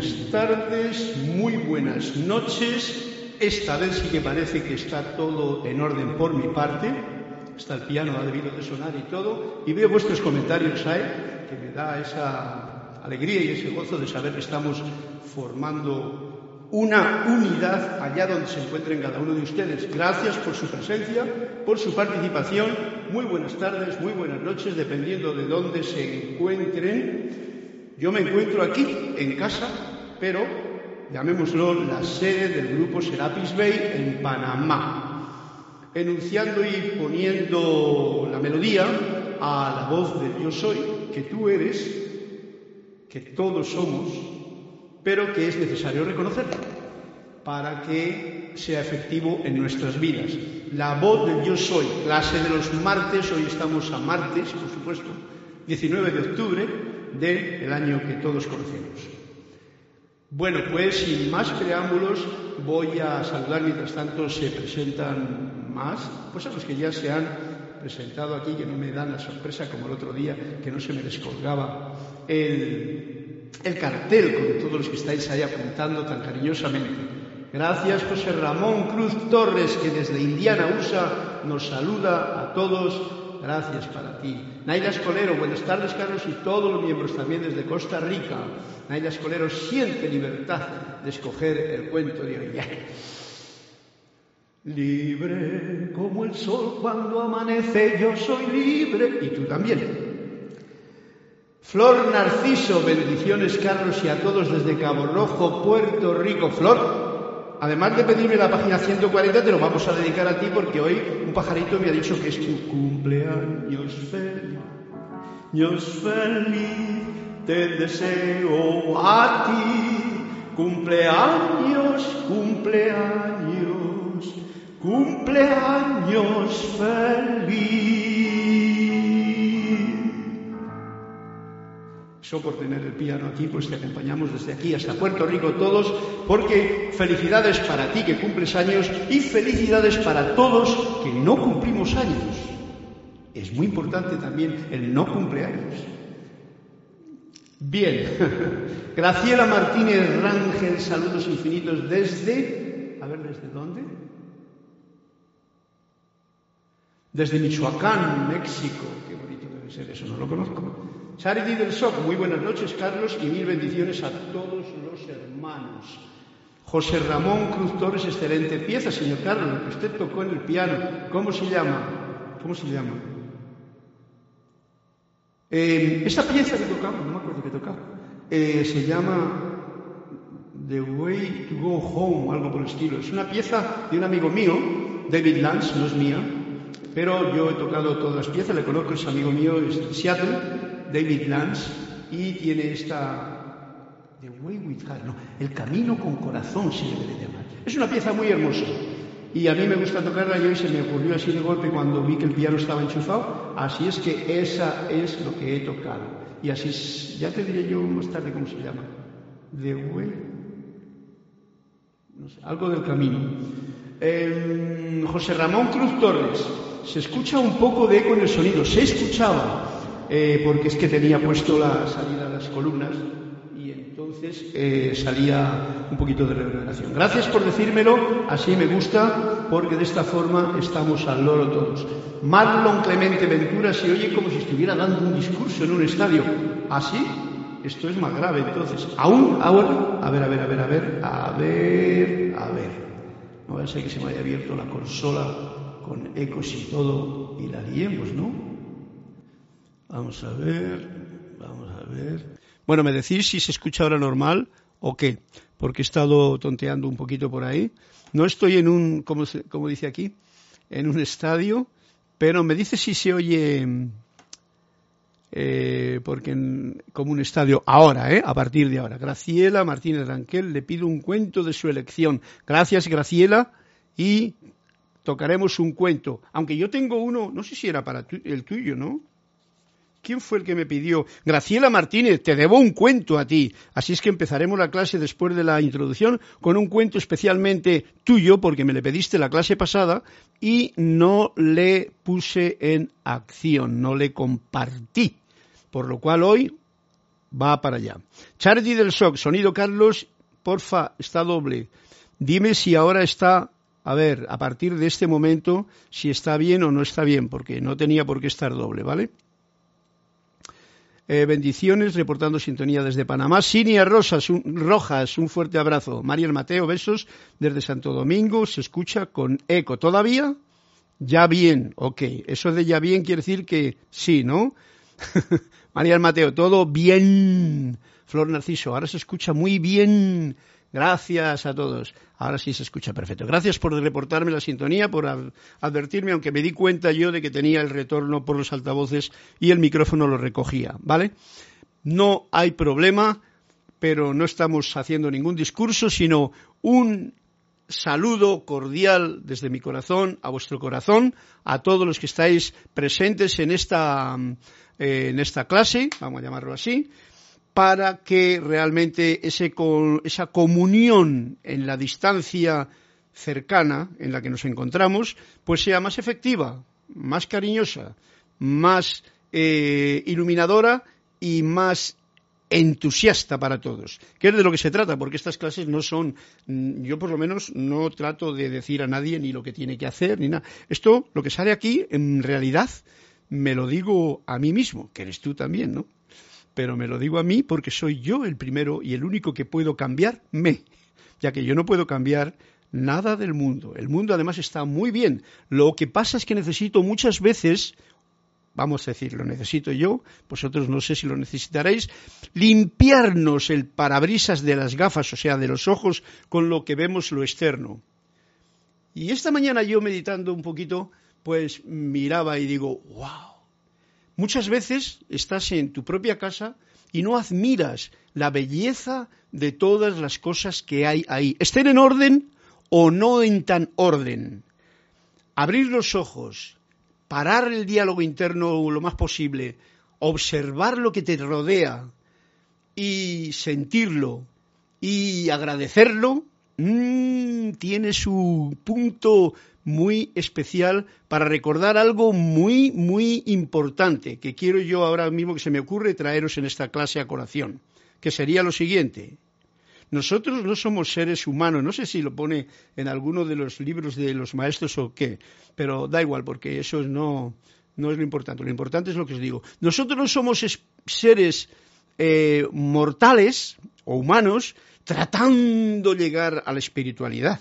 Buenas tardes, muy buenas noches. Esta vez sí que parece que está todo en orden por mi parte. Está el piano, ha debido de sonar y todo. Y veo vuestros comentarios ahí, que me da esa alegría y ese gozo de saber que estamos formando una unidad allá donde se encuentren cada uno de ustedes. Gracias por su presencia, por su participación. Muy buenas tardes, muy buenas noches, dependiendo de dónde se encuentren. Yo me encuentro aquí, en casa, pero llamémoslo la sede del grupo Serapis Bay en Panamá, enunciando y poniendo la melodía a la voz de Yo soy, que tú eres, que todos somos, pero que es necesario reconocerlo para que sea efectivo en nuestras vidas. La voz del Yo soy, clase de los martes, hoy estamos a martes, por supuesto, 19 de octubre del año que todos conocemos. Bueno, pues sin más preámbulos voy a saludar mientras tanto se presentan más, pues a los que ya se han presentado aquí, que no me dan la sorpresa como el otro día, que no se me descolgaba el, el cartel con todos los que estáis ahí apuntando tan cariñosamente. Gracias José Ramón Cruz Torres, que desde Indiana, USA, nos saluda a todos. Gracias para ti. Naila Escolero, buenas tardes Carlos y todos los miembros también desde Costa Rica. Naila Escolero siente libertad de escoger el cuento de hoy. Libre como el sol cuando amanece, yo soy libre y tú también. Flor Narciso, bendiciones Carlos y a todos desde Cabo Rojo, Puerto Rico. Flor, además de pedirme la página 140, te lo vamos a dedicar a ti porque hoy un pajarito me ha dicho que es tu cumpleaños feliz. Años feliz te deseo a ti. Cumpleaños, cumpleaños, cumpleaños feliz. Eso por tener el piano aquí, pues te acompañamos desde aquí hasta Puerto Rico todos, porque felicidades para ti que cumples años y felicidades para todos que no cumplimos años. Es muy importante también el no cumpleaños. Bien, Graciela Martínez Rangel, saludos infinitos desde... A ver, ¿desde dónde? Desde Michoacán, México. Qué bonito debe ser eso, no lo conozco. Charity del SOC, muy buenas noches, Carlos, y mil bendiciones a todos los hermanos. José Ramón Cruz Torres, excelente pieza, señor Carlos, lo que usted tocó en el piano. ¿Cómo se llama? ¿Cómo se llama? Eh, esta pieza que tocamos, no me acuerdo qué tocaba, eh, se llama The Way to Go Home, algo por el estilo. Es una pieza de un amigo mío, David Lance, no es mía, pero yo he tocado todas las piezas, le conozco, es amigo mío, es de Seattle, David Lance, y tiene esta The Way with Heart, no, El Camino con Corazón se debe de llamar. Es una pieza muy hermosa. Y a mí me gusta tocarla y se me ocurrió así de golpe cuando vi que el piano estaba enchufado. Así es que esa es lo que he tocado. Y así, ya te diré yo más tarde cómo se llama. The Way. No sé, algo del camino. Eh, José Ramón Cruz Torres. Se escucha un poco de eco en el sonido. Se escuchaba. Eh, porque es que tenía puesto la salida de las columnas y entonces eh, salía un poquito de reverberación. Gracias por decírmelo, así me gusta, porque de esta forma estamos al loro todos. Marlon Clemente Ventura se oye como si estuviera dando un discurso en un estadio. ¿Así? Esto es más grave entonces. Aún ahora, a ver, a ver, a ver, a ver, a ver, a ver. No va a ser que se me haya abierto la consola con ecos y todo y la liemos, ¿no? Vamos a ver, vamos a ver. Bueno, me decís si se escucha ahora normal o qué, porque he estado tonteando un poquito por ahí. No estoy en un, como, dice aquí, en un estadio, pero me dice si se oye, eh, porque en, como un estadio ahora, ¿eh? a partir de ahora. Graciela Martínez Ranquel, le pido un cuento de su elección. Gracias, Graciela, y tocaremos un cuento. Aunque yo tengo uno, no sé si era para tu, el tuyo, ¿no? ¿Quién fue el que me pidió? Graciela Martínez, te debo un cuento a ti. Así es que empezaremos la clase después de la introducción con un cuento especialmente tuyo, porque me le pediste la clase pasada y no le puse en acción, no le compartí. Por lo cual hoy va para allá. Charity del SOC, sonido Carlos, porfa, está doble. Dime si ahora está, a ver, a partir de este momento, si está bien o no está bien, porque no tenía por qué estar doble, ¿vale? Eh, bendiciones, reportando sintonía desde Panamá. Sinia Rosas, Rojas, un fuerte abrazo. Mariel Mateo, besos desde Santo Domingo. Se escucha con eco. ¿Todavía? Ya bien, ok. Eso de ya bien quiere decir que sí, ¿no? Mariel Mateo, todo bien. Flor Narciso, ahora se escucha muy bien. Gracias a todos. Ahora sí se escucha perfecto. Gracias por reportarme la sintonía, por advertirme, aunque me di cuenta yo de que tenía el retorno por los altavoces y el micrófono lo recogía, ¿vale? No hay problema, pero no estamos haciendo ningún discurso, sino un saludo cordial desde mi corazón a vuestro corazón, a todos los que estáis presentes en esta, eh, en esta clase, vamos a llamarlo así, para que realmente esa comunión en la distancia cercana en la que nos encontramos, pues sea más efectiva, más cariñosa, más eh, iluminadora y más entusiasta para todos, que es de lo que se trata, porque estas clases no son, mm, yo por lo menos no trato de decir a nadie ni lo que tiene que hacer, ni nada. Esto, lo que sale aquí, en realidad, me lo digo a mí mismo, que eres tú también, ¿no? Pero me lo digo a mí porque soy yo el primero y el único que puedo cambiarme, ya que yo no puedo cambiar nada del mundo. El mundo además está muy bien. Lo que pasa es que necesito muchas veces, vamos a decir, lo necesito yo, vosotros no sé si lo necesitaréis, limpiarnos el parabrisas de las gafas, o sea, de los ojos, con lo que vemos lo externo. Y esta mañana yo meditando un poquito, pues miraba y digo, wow, Muchas veces estás en tu propia casa y no admiras la belleza de todas las cosas que hay ahí, estén en orden o no en tan orden. Abrir los ojos, parar el diálogo interno lo más posible, observar lo que te rodea y sentirlo y agradecerlo, mmm, tiene su punto muy especial para recordar algo muy, muy importante que quiero yo ahora mismo que se me ocurre traeros en esta clase a colación, que sería lo siguiente. Nosotros no somos seres humanos, no sé si lo pone en alguno de los libros de los maestros o qué, pero da igual, porque eso no, no es lo importante. Lo importante es lo que os digo. Nosotros no somos seres eh, mortales o humanos tratando de llegar a la espiritualidad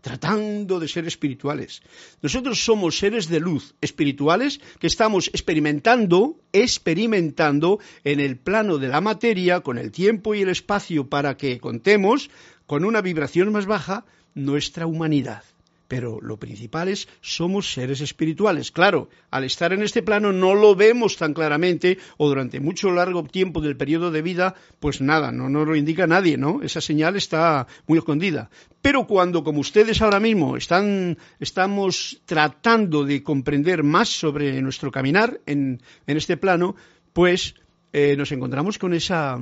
tratando de ser espirituales. Nosotros somos seres de luz espirituales que estamos experimentando, experimentando en el plano de la materia, con el tiempo y el espacio para que contemos con una vibración más baja nuestra humanidad pero lo principal es somos seres espirituales. Claro, al estar en este plano no lo vemos tan claramente o durante mucho largo tiempo del periodo de vida, pues nada, no nos lo indica nadie, ¿no? Esa señal está muy escondida. Pero cuando, como ustedes ahora mismo están, estamos tratando de comprender más sobre nuestro caminar en, este plano, pues eh, nos encontramos con esa,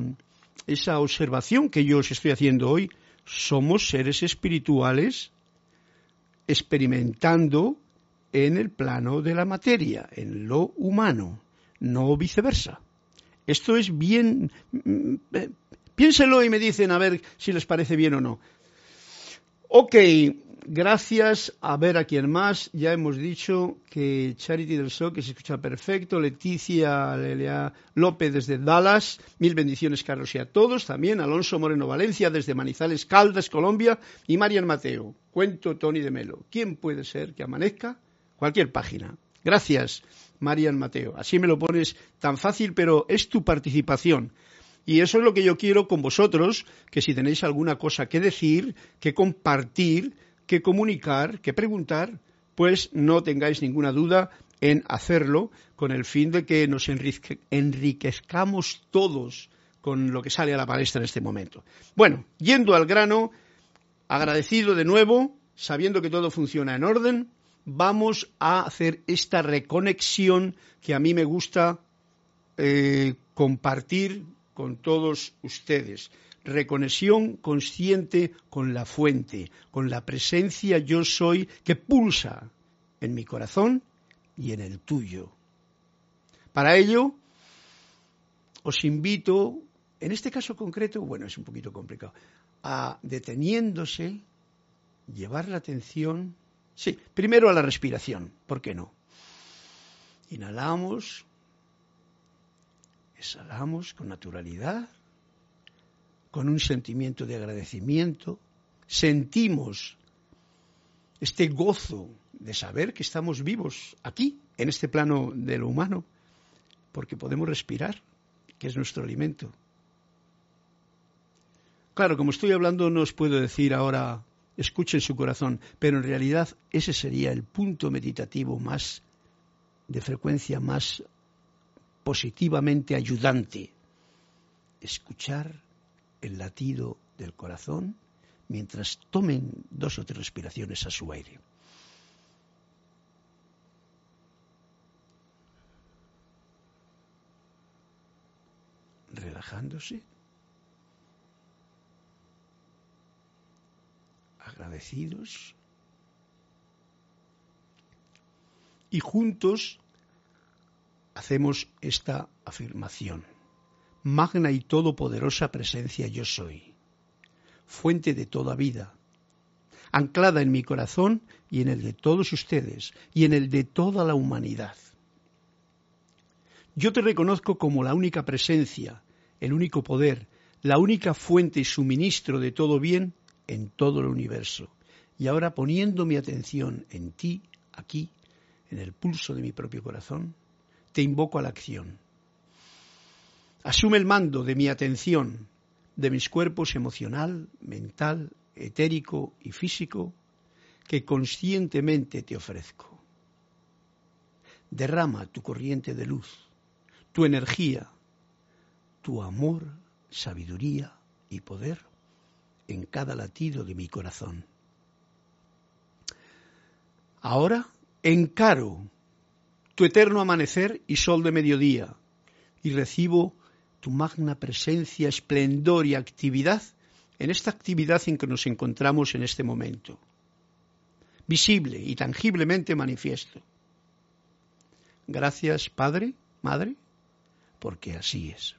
esa observación que yo os estoy haciendo hoy. Somos seres espirituales experimentando en el plano de la materia, en lo humano, no viceversa. Esto es bien... Mm, eh, piénselo y me dicen a ver si les parece bien o no. Ok, gracias. A ver a quién más. Ya hemos dicho que Charity del Sol, que se escucha perfecto. Leticia Lelea López desde Dallas. Mil bendiciones, Carlos, y a todos. También Alonso Moreno Valencia desde Manizales, Caldas, Colombia. Y Marian Mateo. Cuento Tony de Melo. ¿Quién puede ser que amanezca? Cualquier página. Gracias, Marian Mateo. Así me lo pones tan fácil, pero es tu participación. Y eso es lo que yo quiero con vosotros, que si tenéis alguna cosa que decir, que compartir, que comunicar, que preguntar, pues no tengáis ninguna duda en hacerlo con el fin de que nos enriquezcamos todos con lo que sale a la palestra en este momento. Bueno, yendo al grano, agradecido de nuevo, sabiendo que todo funciona en orden, vamos a hacer esta reconexión que a mí me gusta eh, compartir con todos ustedes reconexión consciente con la fuente, con la presencia yo soy que pulsa en mi corazón y en el tuyo. Para ello, os invito, en este caso concreto, bueno, es un poquito complicado, a deteniéndose, llevar la atención, sí, primero a la respiración, ¿por qué no? Inhalamos, exhalamos con naturalidad, con un sentimiento de agradecimiento, sentimos este gozo de saber que estamos vivos aquí, en este plano de lo humano, porque podemos respirar, que es nuestro alimento. Claro, como estoy hablando, no os puedo decir ahora, escuchen su corazón, pero en realidad ese sería el punto meditativo más de frecuencia más positivamente ayudante. Escuchar el latido del corazón mientras tomen dos o tres respiraciones a su aire. Relajándose. Agradecidos. Y juntos hacemos esta afirmación. Magna y todopoderosa presencia yo soy fuente de toda vida, anclada en mi corazón y en el de todos ustedes y en el de toda la humanidad. Yo te reconozco como la única presencia, el único poder, la única fuente y suministro de todo bien en todo el universo. Y ahora poniendo mi atención en ti, aquí, en el pulso de mi propio corazón, te invoco a la acción. Asume el mando de mi atención de mis cuerpos emocional, mental, etérico y físico que conscientemente te ofrezco. Derrama tu corriente de luz, tu energía, tu amor, sabiduría y poder en cada latido de mi corazón. Ahora encaro tu eterno amanecer y sol de mediodía y recibo tu magna presencia, esplendor y actividad en esta actividad en que nos encontramos en este momento, visible y tangiblemente manifiesto. Gracias, Padre, Madre, porque así es.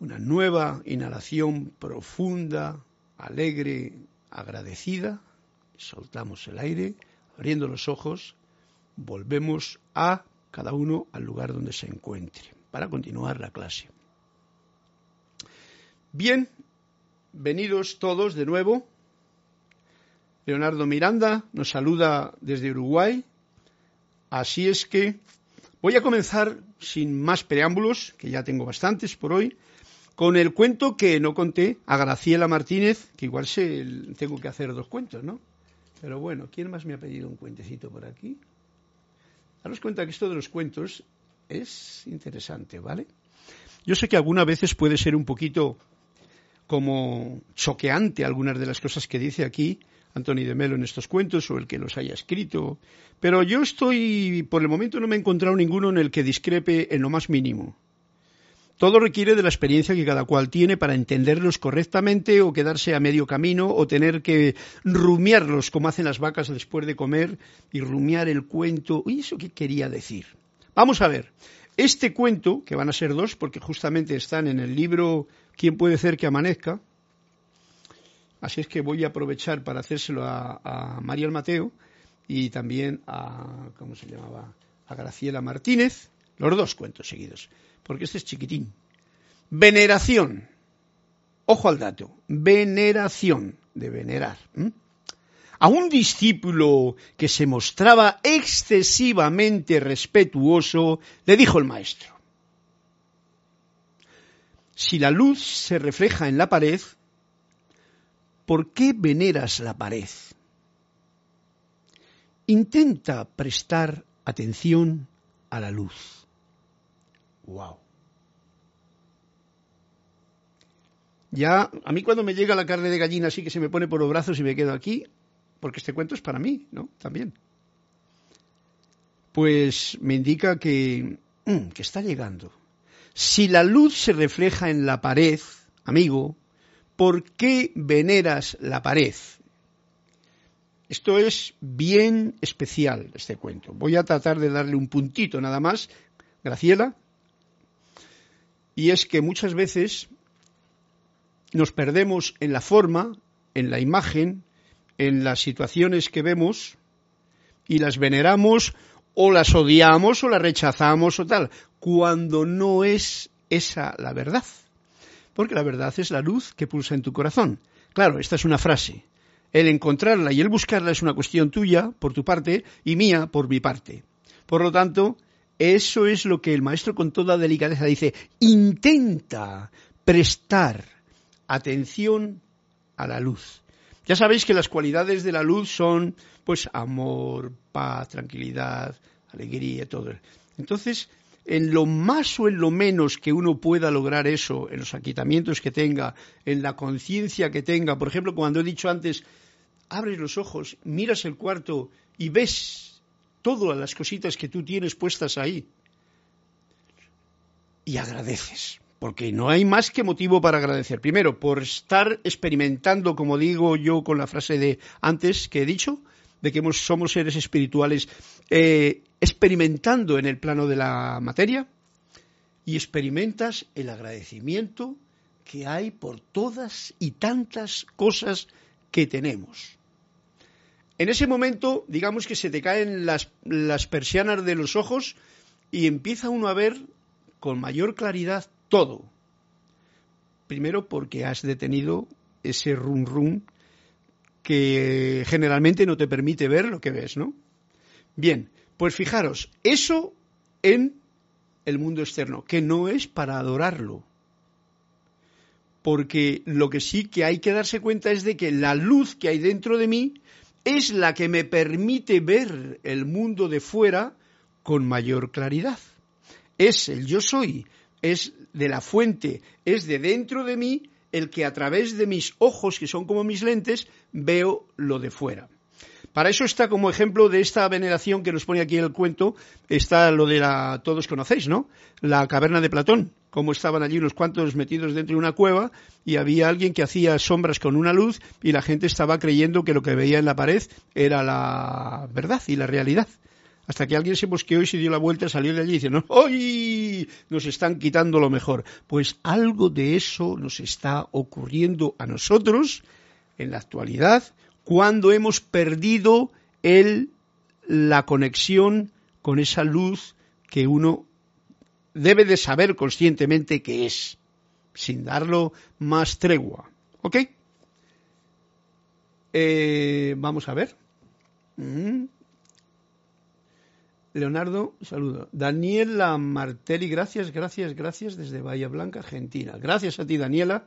Una nueva inhalación profunda, alegre, agradecida. Soltamos el aire, abriendo los ojos, volvemos a cada uno al lugar donde se encuentre para continuar la clase. Bien, venidos todos de nuevo. Leonardo Miranda nos saluda desde Uruguay. Así es que voy a comenzar sin más preámbulos, que ya tengo bastantes por hoy, con el cuento que no conté a Graciela Martínez, que igual se, tengo que hacer dos cuentos, ¿no? Pero bueno, ¿quién más me ha pedido un cuentecito por aquí? Daros cuenta que esto de los cuentos es interesante, ¿vale? Yo sé que algunas veces puede ser un poquito como choqueante algunas de las cosas que dice aquí Anthony de Melo en estos cuentos o el que los haya escrito, pero yo estoy, por el momento no me he encontrado ninguno en el que discrepe en lo más mínimo. Todo requiere de la experiencia que cada cual tiene para entenderlos correctamente o quedarse a medio camino o tener que rumiarlos como hacen las vacas después de comer y rumiar el cuento. ¿Y eso qué quería decir? Vamos a ver, este cuento, que van a ser dos, porque justamente están en el libro ¿Quién puede ser que amanezca? Así es que voy a aprovechar para hacérselo a, a María Mateo y también a, ¿cómo se llamaba? A Graciela Martínez, los dos cuentos seguidos, porque este es chiquitín. Veneración. Ojo al dato. Veneración, de venerar a un discípulo que se mostraba excesivamente respetuoso, le dijo el maestro, si la luz se refleja en la pared, ¿por qué veneras la pared? Intenta prestar atención a la luz. Wow. Ya, a mí cuando me llega la carne de gallina así que se me pone por los brazos y me quedo aquí, porque este cuento es para mí, ¿no? También. Pues me indica que, mm, que está llegando. Si la luz se refleja en la pared, amigo, ¿por qué veneras la pared? Esto es bien especial, este cuento. Voy a tratar de darle un puntito nada más. Graciela, y es que muchas veces nos perdemos en la forma, en la imagen, en las situaciones que vemos y las veneramos o las odiamos o las rechazamos o tal, cuando no es esa la verdad. Porque la verdad es la luz que pulsa en tu corazón. Claro, esta es una frase. El encontrarla y el buscarla es una cuestión tuya, por tu parte, y mía, por mi parte. Por lo tanto, eso es lo que el maestro con toda delicadeza dice. Intenta prestar atención a la luz. Ya sabéis que las cualidades de la luz son, pues, amor, paz, tranquilidad, alegría, todo. Entonces, en lo más o en lo menos que uno pueda lograr eso, en los aquitamientos que tenga, en la conciencia que tenga, por ejemplo, cuando he dicho antes, abres los ojos, miras el cuarto y ves todas las cositas que tú tienes puestas ahí y agradeces porque no hay más que motivo para agradecer. Primero, por estar experimentando, como digo yo con la frase de antes que he dicho, de que somos seres espirituales, eh, experimentando en el plano de la materia y experimentas el agradecimiento que hay por todas y tantas cosas que tenemos. En ese momento, digamos que se te caen las, las persianas de los ojos y empieza uno a ver con mayor claridad todo. Primero porque has detenido ese rum rum que generalmente no te permite ver lo que ves, ¿no? Bien, pues fijaros, eso en el mundo externo, que no es para adorarlo. Porque lo que sí que hay que darse cuenta es de que la luz que hay dentro de mí es la que me permite ver el mundo de fuera con mayor claridad. Es el yo soy, es de la fuente, es de dentro de mí el que a través de mis ojos, que son como mis lentes, veo lo de fuera. Para eso está como ejemplo de esta veneración que nos pone aquí el cuento, está lo de la, todos conocéis, ¿no? La caverna de Platón, como estaban allí unos cuantos metidos dentro de una cueva y había alguien que hacía sombras con una luz y la gente estaba creyendo que lo que veía en la pared era la verdad y la realidad hasta que alguien se mosqueó y se dio la vuelta, salió de allí y dice, ¡ay! Nos están quitando lo mejor. Pues algo de eso nos está ocurriendo a nosotros en la actualidad cuando hemos perdido el, la conexión con esa luz que uno debe de saber conscientemente que es, sin darlo más tregua. ¿Ok? Eh, vamos a ver. Mm. Leonardo, saludo. Daniela Martelli, gracias, gracias, gracias desde Bahía Blanca, Argentina. Gracias a ti, Daniela.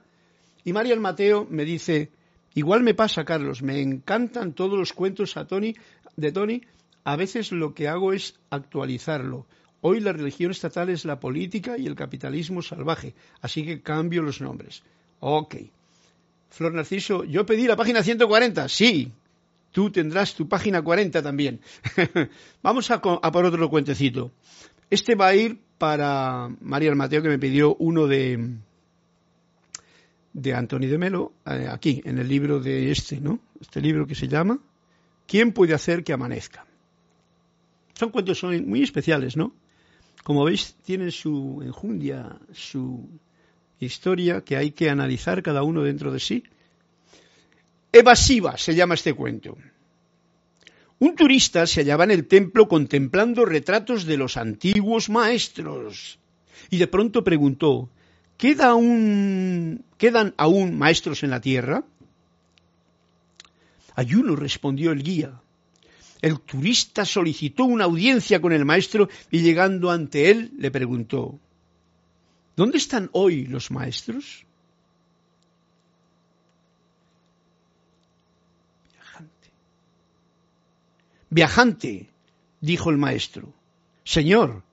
Y María Mateo me dice, igual me pasa, Carlos, me encantan todos los cuentos a Tony, de Tony. A veces lo que hago es actualizarlo. Hoy la religión estatal es la política y el capitalismo salvaje, así que cambio los nombres. Ok. Flor Narciso, yo pedí la página 140. Sí, tú tendrás tu página 40 también. Vamos a, por otro cuentecito. Este va a ir para María Mateo, que me pidió uno de, de Antonio de Melo, eh, aquí, en el libro de este, ¿no? Este libro que se llama ¿Quién puede hacer que amanezca? Son cuentos muy especiales, ¿no? Como veis, tienen su enjundia, su historia que hay que analizar cada uno dentro de sí Evasiva se llama este cuento. Un turista se hallaba en el templo contemplando retratos de los antiguos maestros y de pronto preguntó, ¿quedan aún maestros en la tierra? Ayuno respondió el guía. El turista solicitó una audiencia con el maestro y llegando ante él le preguntó, ¿Dónde están hoy los maestros? Viajante, dijo el maestro. Señor,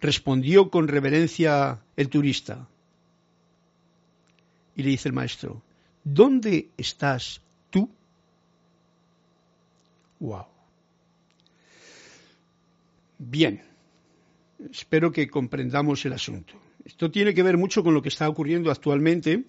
respondió con reverencia el turista. Y le dice el maestro, ¿dónde estás tú? Wow. Bien, espero que comprendamos el asunto. Esto tiene que ver mucho con lo que está ocurriendo actualmente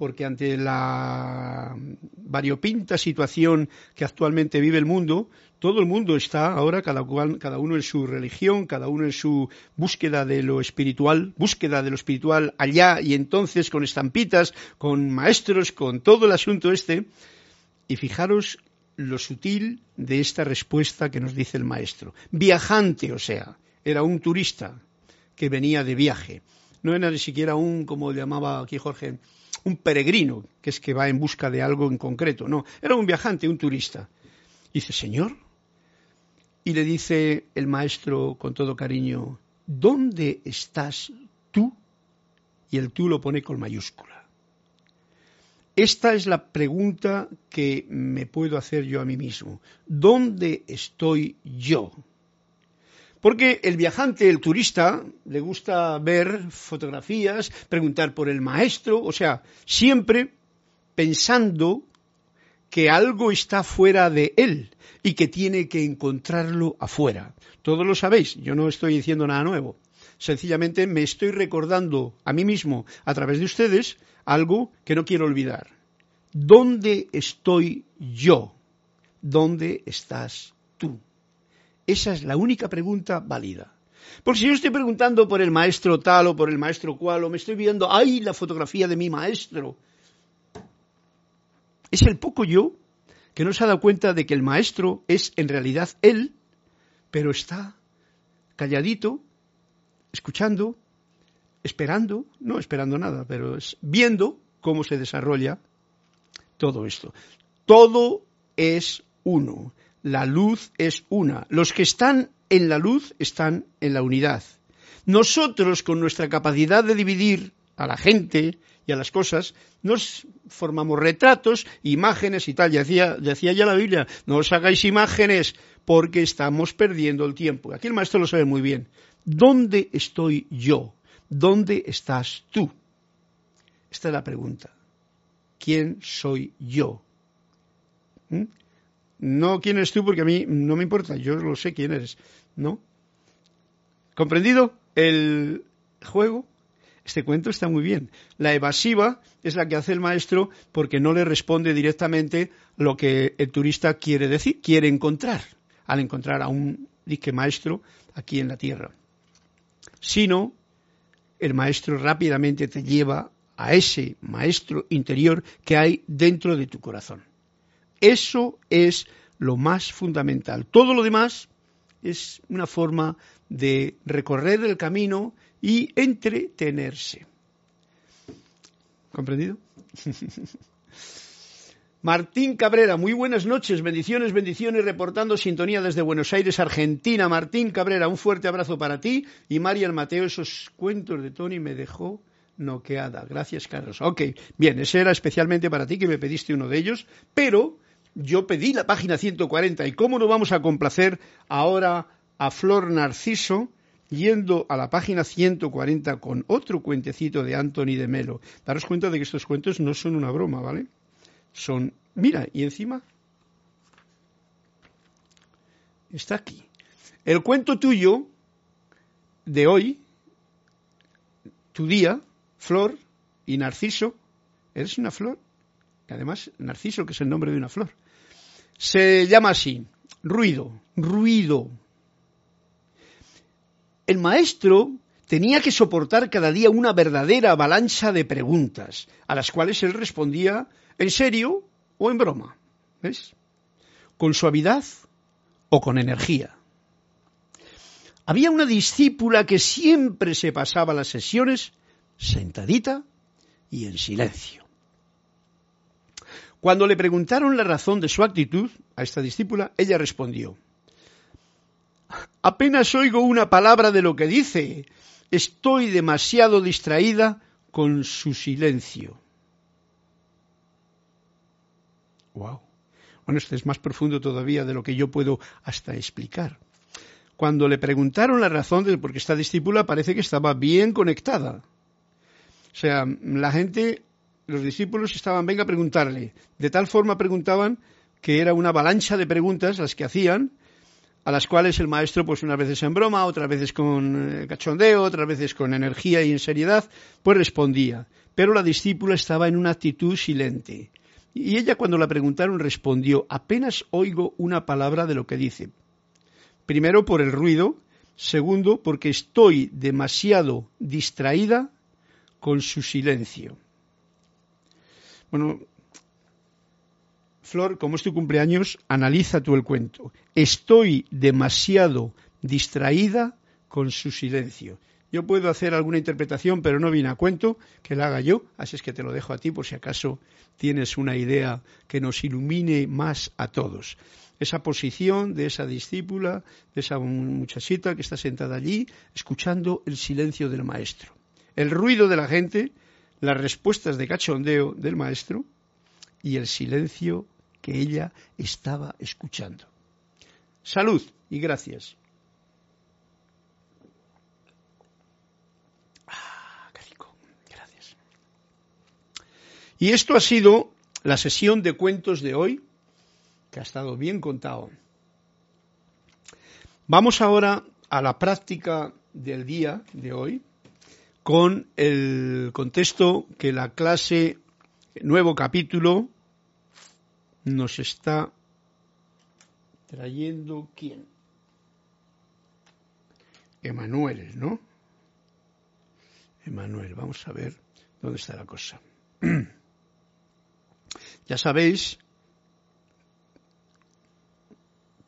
porque ante la variopinta situación que actualmente vive el mundo, todo el mundo está ahora, cada, cada, uno en su religión, cada uno en su búsqueda de lo espiritual, búsqueda de lo espiritual allá y entonces con estampitas, con maestros, con todo el asunto este. Y fijaros lo sutil de esta respuesta que nos dice el maestro. Viajante, o sea, era un turista que venía de viaje. No era ni siquiera un, como llamaba aquí Jorge, un peregrino, que es que va en busca de algo en concreto, no, era un viajante, un turista. dice, Señor, y le dice el maestro con todo cariño, ¿dónde estás tú? Y el tú lo pone con mayúscula. Esta es la pregunta que me puedo hacer yo a mí mismo. ¿Dónde estoy yo? Porque el viajante, el turista, le gusta ver fotografías, preguntar por el maestro, o sea, siempre pensando que algo está fuera de él y que tiene que encontrarlo afuera. Todos lo sabéis, yo no estoy diciendo nada nuevo. Sencillamente me estoy recordando a mí mismo, a través de ustedes, algo que no quiero olvidar. ¿Dónde estoy yo? ¿Dónde estás tú? Esa es la única pregunta válida. Porque si yo estoy preguntando por el maestro tal o por el maestro cual, o me estoy viendo, ¡ay, la fotografía de mi maestro! Es el poco yo que no se ha dado cuenta de que el maestro es en realidad él, pero está calladito, escuchando, esperando, no esperando nada, pero viendo cómo se desarrolla todo esto. Todo es uno la luz es una. Los que están en la luz están en la unidad. Nosotros, con nuestra capacidad de dividir a la gente y a las cosas, nos formamos retratos, imágenes y tal. Decía, decía ya la Biblia, no os hagáis imágenes porque estamos perdiendo el tiempo. Aquí el maestro lo sabe muy bien. ¿Dónde estoy yo? ¿Dónde estás tú? Esta es la pregunta. ¿Quién soy yo? ¿Mm? No quién eres tú porque a mí no me importa, yo lo sé quién eres, ¿no? ¿Comprendido el juego? Este cuento está muy bien. La evasiva es la que hace el maestro porque no le responde directamente lo que el turista quiere decir, quiere encontrar, al encontrar a un dique maestro aquí en la tierra. Sino, el maestro rápidamente te lleva a ese maestro interior que hay dentro de tu corazón. Eso es lo más fundamental. Todo lo demás es una forma de recorrer el camino y entretenerse. ¿Comprendido? Martín Cabrera, muy buenas noches, bendiciones, bendiciones, reportando sintonía desde Buenos Aires, Argentina. Martín Cabrera, un fuerte abrazo para ti. Y Marian Mateo, esos cuentos de Tony me dejó noqueada. Gracias, Carlos. Ok, bien, ese era especialmente para ti, que me pediste uno de ellos, pero yo pedí la página 140 y cómo no vamos a complacer ahora a Flor Narciso yendo a la página 140 con otro cuentecito de Anthony de Melo. Daros cuenta de que estos cuentos no son una broma, ¿vale? Son, mira, y encima está aquí. El cuento tuyo de hoy, tu día, Flor y Narciso, ¿eres una flor? Además Narciso, que es el nombre de una flor. Se llama así, ruido, ruido. El maestro tenía que soportar cada día una verdadera avalancha de preguntas, a las cuales él respondía en serio o en broma. ¿Ves? Con suavidad o con energía. Había una discípula que siempre se pasaba las sesiones sentadita y en silencio. Cuando le preguntaron la razón de su actitud a esta discípula, ella respondió, apenas oigo una palabra de lo que dice, estoy demasiado distraída con su silencio. Wow. Bueno, esto es más profundo todavía de lo que yo puedo hasta explicar. Cuando le preguntaron la razón de por qué esta discípula parece que estaba bien conectada. O sea, la gente los discípulos estaban, venga a preguntarle. De tal forma preguntaban que era una avalancha de preguntas las que hacían a las cuales el maestro, pues unas veces en broma, otras veces con eh, cachondeo, otras veces con energía y en seriedad, pues respondía. Pero la discípula estaba en una actitud silente. Y ella cuando la preguntaron respondió, apenas oigo una palabra de lo que dice. Primero por el ruido, segundo porque estoy demasiado distraída con su silencio. Bueno, Flor, como es tu cumpleaños, analiza tú el cuento. Estoy demasiado distraída con su silencio. Yo puedo hacer alguna interpretación, pero no viene a cuento que la haga yo, así es que te lo dejo a ti por si acaso tienes una idea que nos ilumine más a todos. Esa posición de esa discípula, de esa muchachita que está sentada allí, escuchando el silencio del maestro. El ruido de la gente, las respuestas de cachondeo del maestro y el silencio que ella estaba escuchando. Salud y gracias. Ah, qué rico. Gracias. Y esto ha sido la sesión de cuentos de hoy, que ha estado bien contado. Vamos ahora a la práctica del día de hoy con el contexto que la clase nuevo capítulo nos está trayendo quién? Emanuel, ¿no? Emanuel, vamos a ver dónde está la cosa. ya sabéis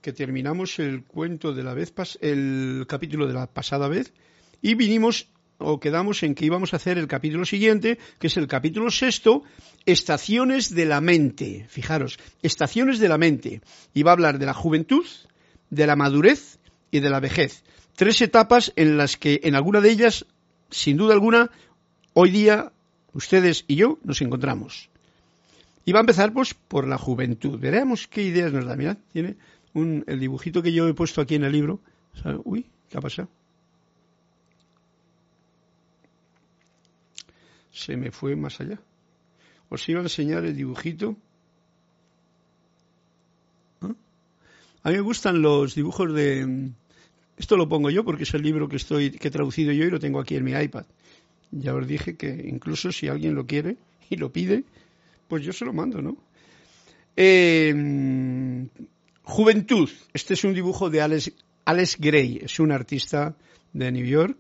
que terminamos el cuento de la vez el capítulo de la pasada vez y vinimos o quedamos en que íbamos a hacer el capítulo siguiente, que es el capítulo sexto, estaciones de la mente. Fijaros, estaciones de la mente. Y va a hablar de la juventud, de la madurez y de la vejez. Tres etapas en las que en alguna de ellas, sin duda alguna, hoy día ustedes y yo nos encontramos. Y va a empezar pues por la juventud. Veremos qué ideas nos da. Mirad, tiene un, el dibujito que yo he puesto aquí en el libro. Uy, ¿qué ha pasado? Se me fue más allá. Os iba a enseñar el dibujito. ¿Ah? A mí me gustan los dibujos de... Esto lo pongo yo porque es el libro que, estoy, que he traducido yo y lo tengo aquí en mi iPad. Ya os dije que incluso si alguien lo quiere y lo pide, pues yo se lo mando, ¿no? Eh, juventud. Este es un dibujo de Alex, Alex Gray, es un artista de New York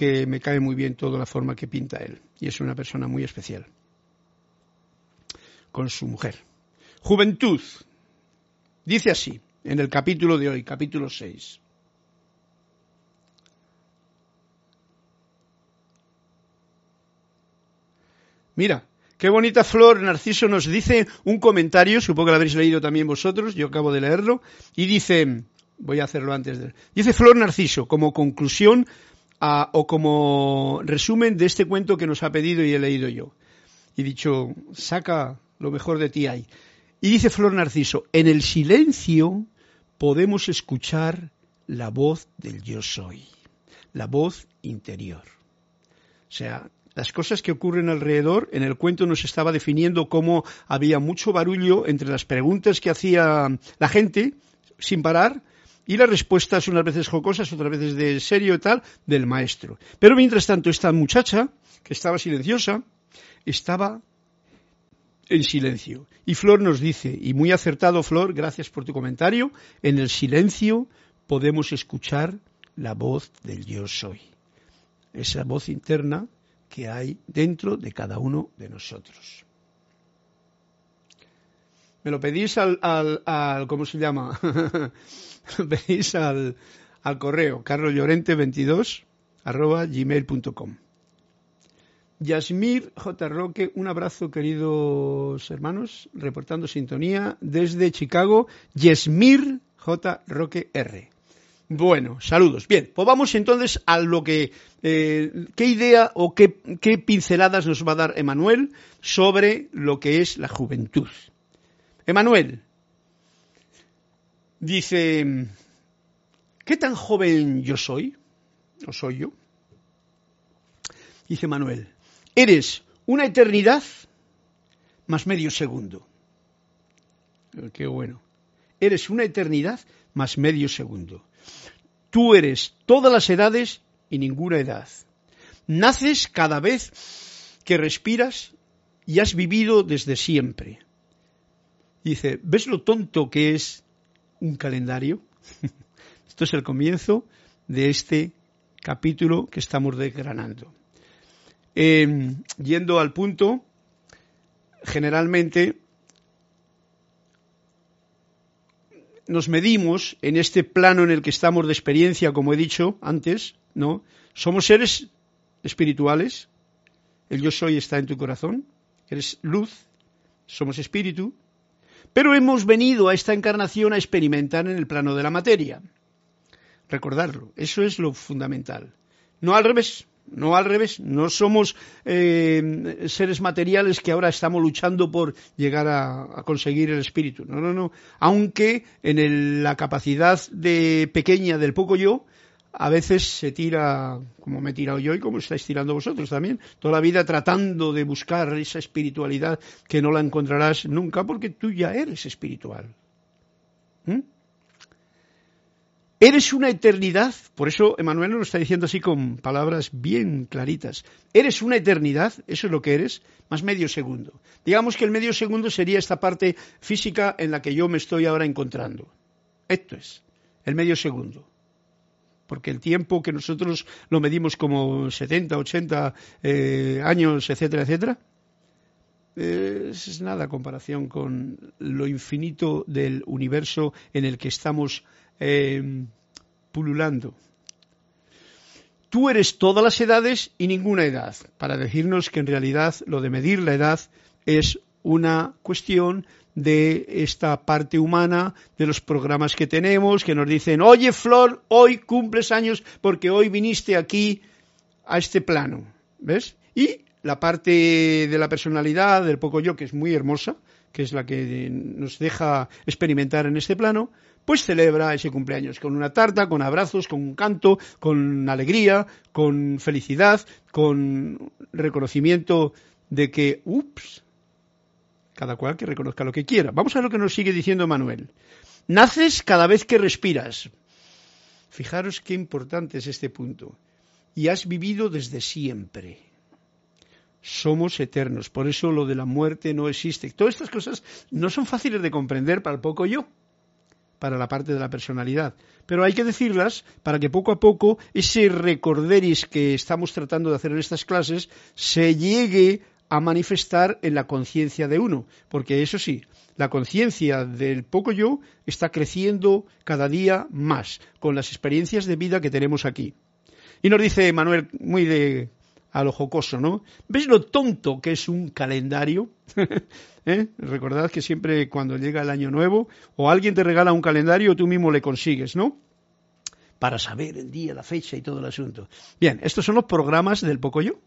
que me cae muy bien toda la forma que pinta él. Y es una persona muy especial. Con su mujer. Juventud. Dice así, en el capítulo de hoy, capítulo 6. Mira, qué bonita flor, Narciso nos dice un comentario, supongo que lo habréis leído también vosotros, yo acabo de leerlo, y dice, voy a hacerlo antes de... Dice Flor Narciso, como conclusión o como resumen de este cuento que nos ha pedido y he leído yo. Y dicho, saca lo mejor de ti ahí. Y dice Flor Narciso, en el silencio podemos escuchar la voz del yo soy, la voz interior. O sea, las cosas que ocurren alrededor, en el cuento nos estaba definiendo cómo había mucho barullo entre las preguntas que hacía la gente sin parar y las respuestas unas veces jocosas, otras veces de serio y tal, del maestro. Pero mientras tanto, esta muchacha, que estaba silenciosa, estaba en silencio. Y Flor nos dice, y muy acertado Flor, gracias por tu comentario, en el silencio podemos escuchar la voz del yo soy. Esa voz interna que hay dentro de cada uno de nosotros. Me lo pedís al, al, ¿cómo se llama? veis al, al correo carlollorente22 arroba gmail.com. Yasmir J. Roque, un abrazo queridos hermanos, reportando sintonía desde Chicago, Yasmir J. Roque R. Bueno, saludos. Bien, pues vamos entonces a lo que, eh, qué idea o qué, qué pinceladas nos va a dar Emanuel sobre lo que es la juventud. Emanuel, Dice, ¿qué tan joven yo soy? ¿O soy yo? Dice Manuel, eres una eternidad más medio segundo. Qué bueno. Eres una eternidad más medio segundo. Tú eres todas las edades y ninguna edad. Naces cada vez que respiras y has vivido desde siempre. Dice, ¿ves lo tonto que es un calendario? Esto es el comienzo de este capítulo que estamos desgranando. Em, yendo al punto, generalmente nos medimos en este plano en el que estamos de experiencia, como he dicho antes, ¿no? Somos seres espirituales. El yo soy está en tu corazón. Eres luz. Somos espíritu. Pero hemos venido a esta encarnación a experimentar en el plano de la materia. Recordarlo. Eso es lo fundamental. No al revés. No al revés, no somos eh, seres materiales que ahora estamos luchando por llegar a, conseguir el espíritu. No, no, no. Aunque en la capacidad de pequeña del poco yo, a veces se tira, como me he tirado yo y como estáis tirando vosotros también, toda la vida tratando de buscar esa espiritualidad que no la encontrarás nunca porque tú ya eres espiritual. ¿Mm? Eres una eternidad, por eso Emanuel lo está diciendo así con palabras bien claritas. Eres una eternidad, eso es lo que eres, más medio segundo. Digamos que el medio segundo sería esta parte física en la que yo me estoy ahora encontrando. Esto es, el medio segundo. Porque el tiempo que nosotros lo medimos como 70, 80 eh, años, etcétera, etcétera, es nada comparación con lo infinito del universo en el que estamos Em, pululando. Tú eres todas las edades y ninguna edad, para decirnos que en realidad lo de medir la edad es una cuestión de esta parte humana, de los programas que tenemos, que nos dicen, oye Flor, hoy cumples años porque hoy viniste aquí a este plano, ¿ves? Y la parte de la personalidad, del poco yo, que es muy hermosa, que es la que nos deja experimentar en este plano, pues celebra ese cumpleaños con una tarta, con abrazos, con un canto, con alegría, con felicidad, con reconocimiento de que, ups, cada cual que reconozca lo que quiera. Vamos a ver lo que nos sigue diciendo Manuel. Naces cada vez que respiras. Fijaros qué importante es este punto. Y has vivido desde siempre. Somos eternos, por eso lo de la muerte no existe. Todas estas cosas no son fáciles de comprender para el poco yo para la parte de la personalidad. Pero hay que decirlas para que poco a poco ese recorderis que estamos tratando de hacer en estas clases se llegue a manifestar en la conciencia de uno. Porque eso sí, la conciencia del poco yo está creciendo cada día más con las experiencias de vida que tenemos aquí. Y nos dice Manuel, muy de a lo jocoso, ¿no? ¿Ves lo tonto que es un calendario? ¿Eh? Recordad que siempre cuando llega el año nuevo o alguien te regala un calendario, tú mismo le consigues, ¿no? Para saber el día, la fecha y todo el asunto. Bien, estos son los programas del Pocoyo,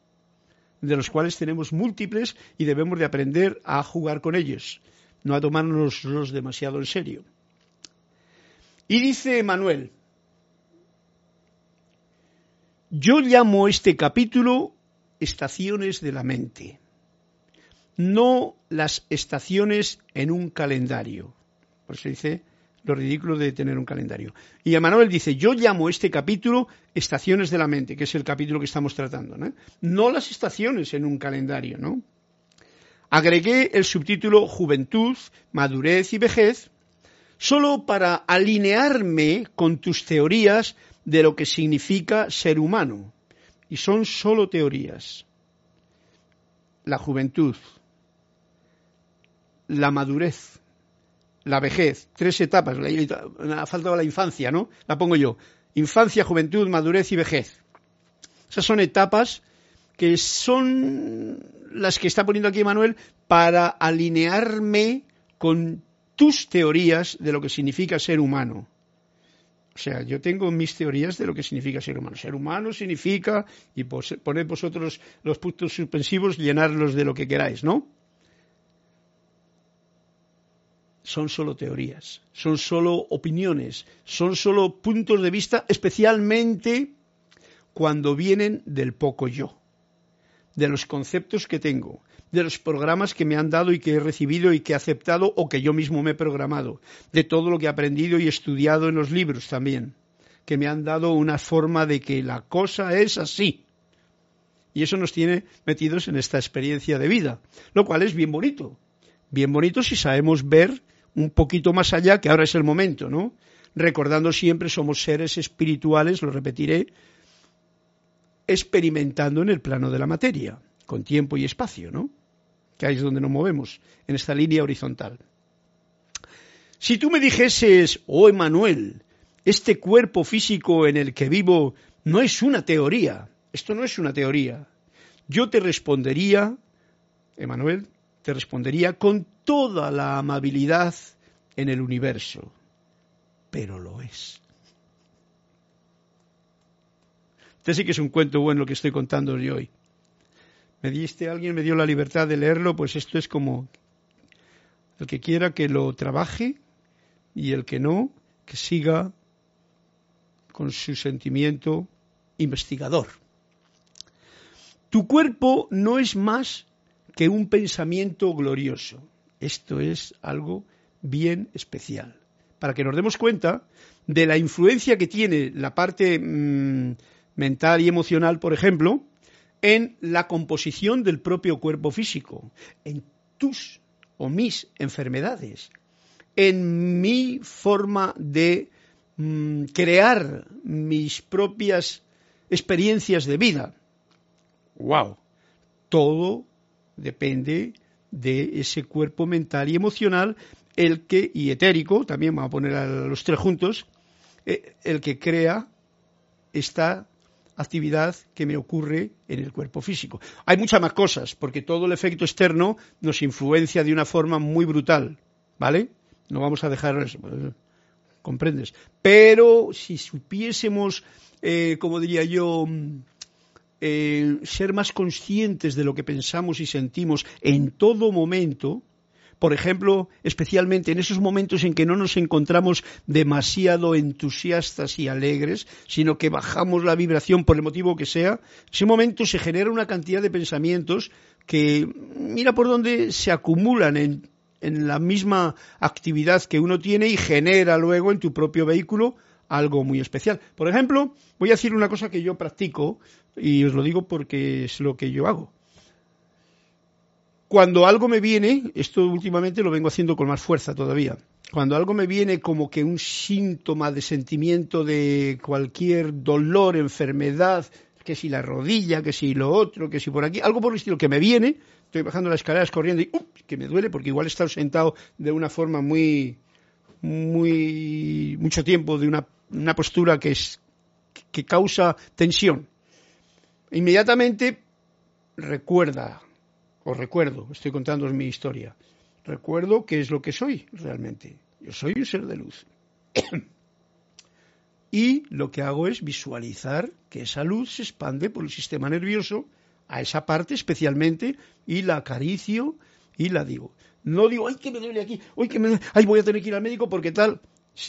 de los cuales tenemos múltiples y debemos de aprender a jugar con ellos, no a tomárnoslos demasiado en serio. Y dice Manuel, yo llamo este capítulo estaciones de la mente no las estaciones en un calendario. Por eso dice lo ridículo de tener un calendario. Y Emanuel dice, yo llamo este capítulo estaciones de la mente, que es el capítulo que estamos tratando, ¿no? No las estaciones en un calendario, ¿no? Agregué el subtítulo Juventud, Madurez y Vejez, solo para alinearme con tus teorías de lo que significa ser humano. Y son solo teorías. La juventud, la madurez, la vejez, tres etapas, ha faltado la infancia, ¿no? La pongo yo. Infancia, juventud, madurez y vejez. Esas son etapas que son las que está poniendo aquí Manuel para alinearme con tus teorías de lo que significa ser humano. O sea, yo tengo mis teorías de lo que significa ser humano. Ser humano significa, y poned vosotros los puntos suspensivos, llenarlos de lo que queráis, ¿no? Son solo teorías, son solo opiniones, son solo puntos de vista, especialmente cuando vienen del poco yo. de los conceptos que tengo, de los programas que me han dado y que he recibido y que he aceptado o que yo mismo me he programado, de todo lo que he aprendido y estudiado en los libros también, que me han dado una forma de que la cosa es así. Y eso nos tiene metidos en esta experiencia de vida, lo cual es bien bonito. Bien bonito si sabemos ver un poquito más allá, que ahora es el momento, ¿no? Recordando siempre somos seres espirituales, lo repetiré, experimentando en el plano de la materia, con tiempo y espacio, ¿no? Que ahí es donde nos movemos, en esta línea horizontal. Si tú me dijeses, oh Emanuel, este cuerpo físico en el que vivo no es una teoría, esto no es una teoría, yo te respondería, Emanuel, te respondería con toda la amabilidad en el universo, pero lo es. Este sí que es un cuento bueno lo que estoy contando hoy. Me diste, alguien me dio la libertad de leerlo, pues esto es como el que quiera que lo trabaje y el que no, que siga con su sentimiento investigador. Tu cuerpo no es más que un pensamiento glorioso. Esto es algo bien especial. Para que nos demos cuenta de la influencia que tiene la parte mm, mental y emocional, por ejemplo, en la composición del propio cuerpo físico, en tus o mis enfermedades, en mi forma de mm, crear mis propias experiencias de vida. ¡Wow! Todo depende de ese cuerpo mental y emocional, el que, y etérico, también vamos a poner a los tres juntos, eh, el que crea esta actividad que me ocurre en el cuerpo físico. Hay muchas más cosas, porque todo el efecto externo nos influencia de una forma muy brutal, ¿vale? No vamos a dejar eso, comprendes. Pero si supiésemos, eh, como diría yo, eh, ser más conscientes de lo que pensamos y sentimos en todo momento, por ejemplo, especialmente en esos momentos en que no nos encontramos demasiado entusiastas y alegres, sino que bajamos la vibración por el motivo que sea, ese momento se genera una cantidad de pensamientos que mira por dónde se acumulan en, en la misma actividad que uno tiene y genera luego en tu propio vehículo algo muy especial. Por ejemplo, voy a decir una cosa que yo practico y os lo digo porque es lo que yo hago. Cuando algo me viene, esto últimamente lo vengo haciendo con más fuerza todavía, cuando algo me viene como que un síntoma de sentimiento de cualquier dolor, enfermedad, que si la rodilla, que si lo otro, que si por aquí, algo por el estilo que me viene, estoy bajando las escaleras corriendo y que me duele porque igual he estado sentado de una forma muy, muy, mucho tiempo, de una, una postura que es, que causa tensión inmediatamente recuerda, o recuerdo, estoy contando mi historia, recuerdo qué es lo que soy realmente. Yo soy un ser de luz. y lo que hago es visualizar que esa luz se expande por el sistema nervioso a esa parte especialmente y la acaricio y la digo. No digo, ay, que me duele aquí, ay, que me ay, voy a tener que ir al médico porque tal.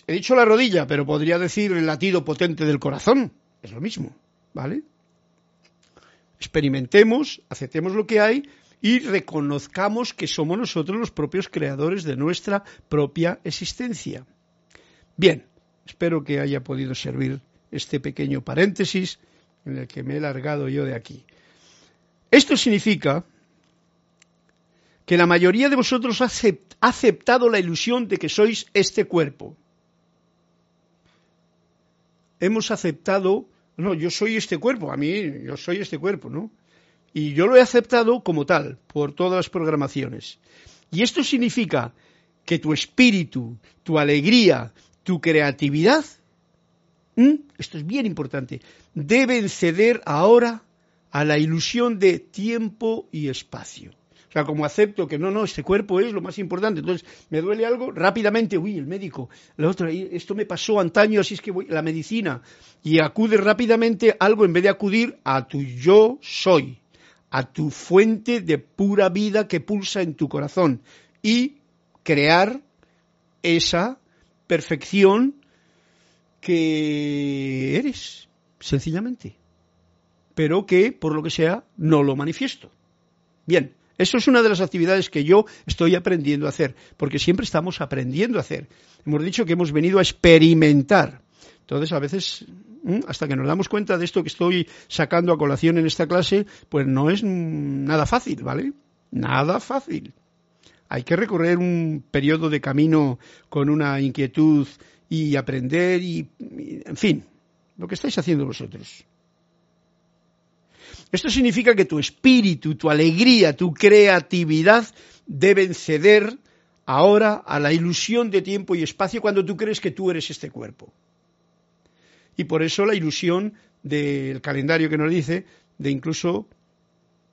He dicho la rodilla, pero podría decir el latido potente del corazón. Es lo mismo, ¿vale? Experimentemos, aceptemos lo que hay y reconozcamos que somos nosotros los propios creadores de nuestra propia existencia. Bien, espero que haya podido servir este pequeño paréntesis en el que me he largado yo de aquí. Esto significa que la mayoría de vosotros ha aceptado la ilusión de que sois este cuerpo. Hemos aceptado no, yo soy este cuerpo, a mí yo soy este cuerpo, ¿no? Y yo lo he aceptado como tal, por todas las programaciones. Y esto significa que tu espíritu, tu alegría, tu creatividad, esto es bien importante, deben ceder ahora a la ilusión de tiempo y espacio sea, como acepto que no, no, este cuerpo es lo más importante, entonces me duele algo, rápidamente, uy, el médico, la otra, esto me pasó antaño, así es que voy, la medicina, y acude rápidamente algo en vez de acudir a tu yo soy, a tu fuente de pura vida que pulsa en tu corazón, y crear esa perfección que eres, sencillamente. pero que, por lo que sea, no lo manifiesto. Bien, eso es una de las actividades que yo estoy aprendiendo a hacer, porque siempre estamos aprendiendo a hacer. Hemos dicho que hemos venido a experimentar. Entonces, a veces, hasta que nos damos cuenta de esto que estoy sacando a colación en esta clase, pues no es nada fácil, ¿vale? Nada fácil. Hay que recorrer un periodo de camino con una inquietud y aprender y, en fin, lo que estáis haciendo vosotros. Esto significa que tu espíritu, tu alegría, tu creatividad deben ceder ahora a la ilusión de tiempo y espacio cuando tú crees que tú eres este cuerpo. Y por eso la ilusión del calendario que nos dice, de incluso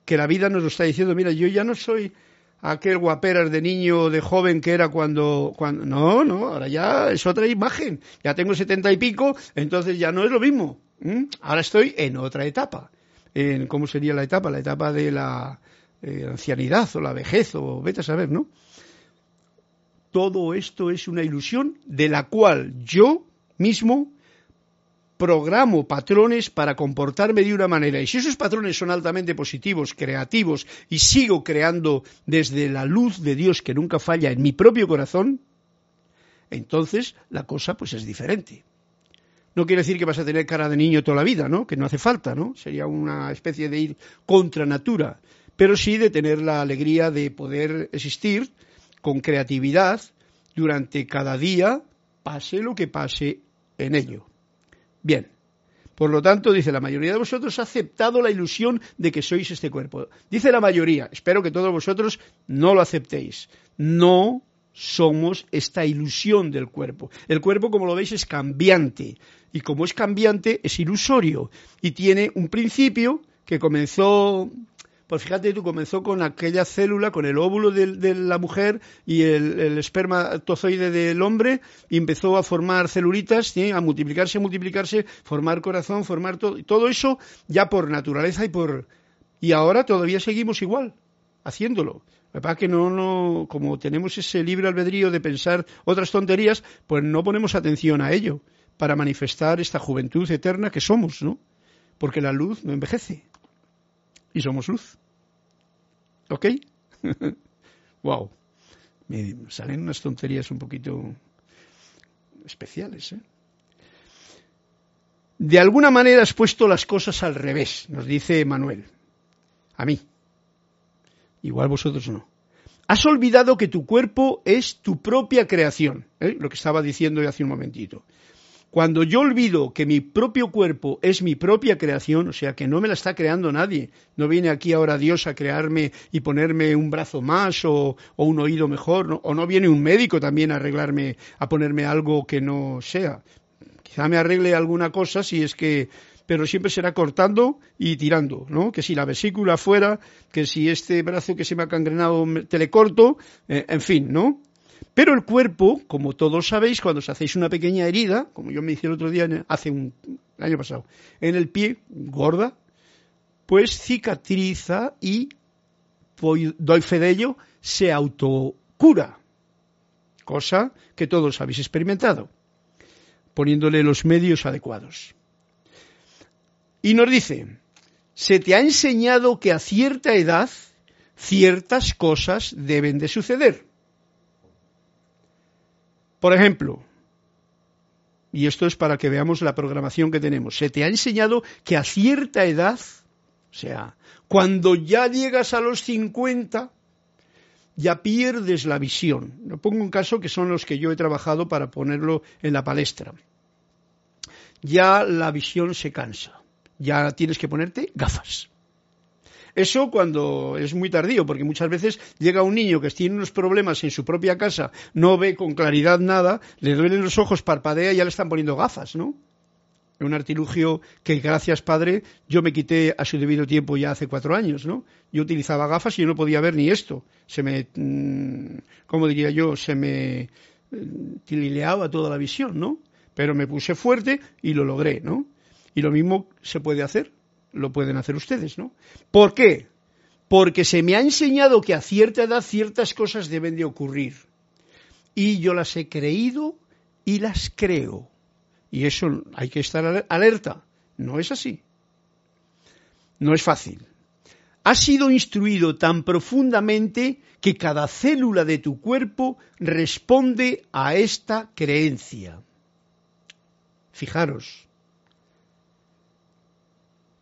que la vida nos lo está diciendo, mira, yo ya no soy aquel guaperas de niño, de joven que era cuando, cuando... No, no, ahora ya es otra imagen. Ya tengo setenta y pico, entonces ya no es lo mismo. Ahora estoy en otra etapa. En, ¿Cómo sería la etapa? La etapa de la eh, ancianidad o la vejez o vete a saber, ¿no? Todo esto es una ilusión de la cual yo mismo programo patrones para comportarme de una manera. Y si esos patrones son altamente positivos, creativos, y sigo creando desde la luz de Dios que nunca falla en mi propio corazón, entonces la cosa pues es diferente. No quiere decir que vas a tener cara de niño toda la vida, ¿no? Que no hace falta, ¿no? Sería una especie de ir contra natura, pero sí de tener la alegría de poder existir con creatividad durante cada día, pase lo que pase en ello. Bien. Por lo tanto, dice, la mayoría de vosotros ha aceptado la ilusión de que sois este cuerpo. Dice la mayoría, espero que todos vosotros no lo aceptéis. No somos esta ilusión del cuerpo. El cuerpo, como lo veis, es cambiante. Y como es cambiante, es ilusorio. Y tiene un principio que comenzó pues fíjate tú, comenzó con aquella célula, con el óvulo de, la mujer y el, espermatozoide del hombre, y empezó a formar celulitas, a multiplicarse, multiplicarse, formar corazón, formar todo, todo eso ya por naturaleza y por... Y ahora todavía seguimos igual, haciéndolo. Lo que no, no, como tenemos ese libre albedrío de pensar otras tonterías, pues no ponemos atención a ello para manifestar esta juventud eterna que somos, ¿no? Porque la luz no envejece y somos luz. ¿Ok? wow. Me salen unas tonterías un poquito especiales. ¿eh? De alguna manera has puesto las cosas al revés, nos dice Manuel. A mí. Igual vosotros no. Has olvidado que tu cuerpo es tu propia creación, ¿eh? lo que estaba diciendo hace un momentito. Cuando yo olvido que mi propio cuerpo es mi propia creación, o sea, que no me la está creando nadie, no viene aquí ahora Dios a crearme y ponerme un brazo más o, un oído mejor, o no viene un médico también a arreglarme, a ponerme algo que no sea. Quizá me arregle alguna cosa si es que pero siempre será cortando y tirando, ¿no? Que si la vesícula fuera, que si este brazo que se me ha cangrenado te le corto, eh, en fin, ¿no? Pero el cuerpo, como todos sabéis, cuando os hacéis una pequeña herida, como yo me hice el otro día, hace un año pasado, en el pie, gorda, pues cicatriza y, doy fe de ello, se autocura. Cosa que todos habéis experimentado, poniéndole los medios adecuados. Y nos dice, se te ha enseñado que a cierta edad ciertas cosas deben de suceder. Por ejemplo, y esto es para que veamos la programación que tenemos, se te ha enseñado que a cierta edad, o sea, cuando ya llegas a los 50, ya pierdes la visión. Lo pongo un caso que son los que yo he trabajado para ponerlo en la palestra. Ya la visión se cansa, ya tienes que ponerte gafas. Eso cuando es muy tardío, porque muchas veces llega un niño que tiene unos problemas en su propia casa, no ve con claridad nada, le duelen los ojos, parpadea y ya le están poniendo gafas, ¿no? Un artilugio que, gracias padre, yo me quité a su debido tiempo ya hace cuatro años, ¿no? Yo utilizaba gafas y yo no podía ver ni esto. Se me, mm, ¿cómo diría yo? Se me mm, tilileaba toda la visión, ¿no? Pero me puse fuerte y lo logré, ¿no? Y lo mismo se puede hacer lo pueden hacer ustedes, ¿no? ¿Por qué? Porque se me ha enseñado que a cierta edad ciertas cosas deben de ocurrir. Y yo las he creído y las creo. Y eso hay que estar alerta. No es así. No es fácil. Has sido instruido tan profundamente que cada célula de tu cuerpo responde a esta creencia. Fijaros.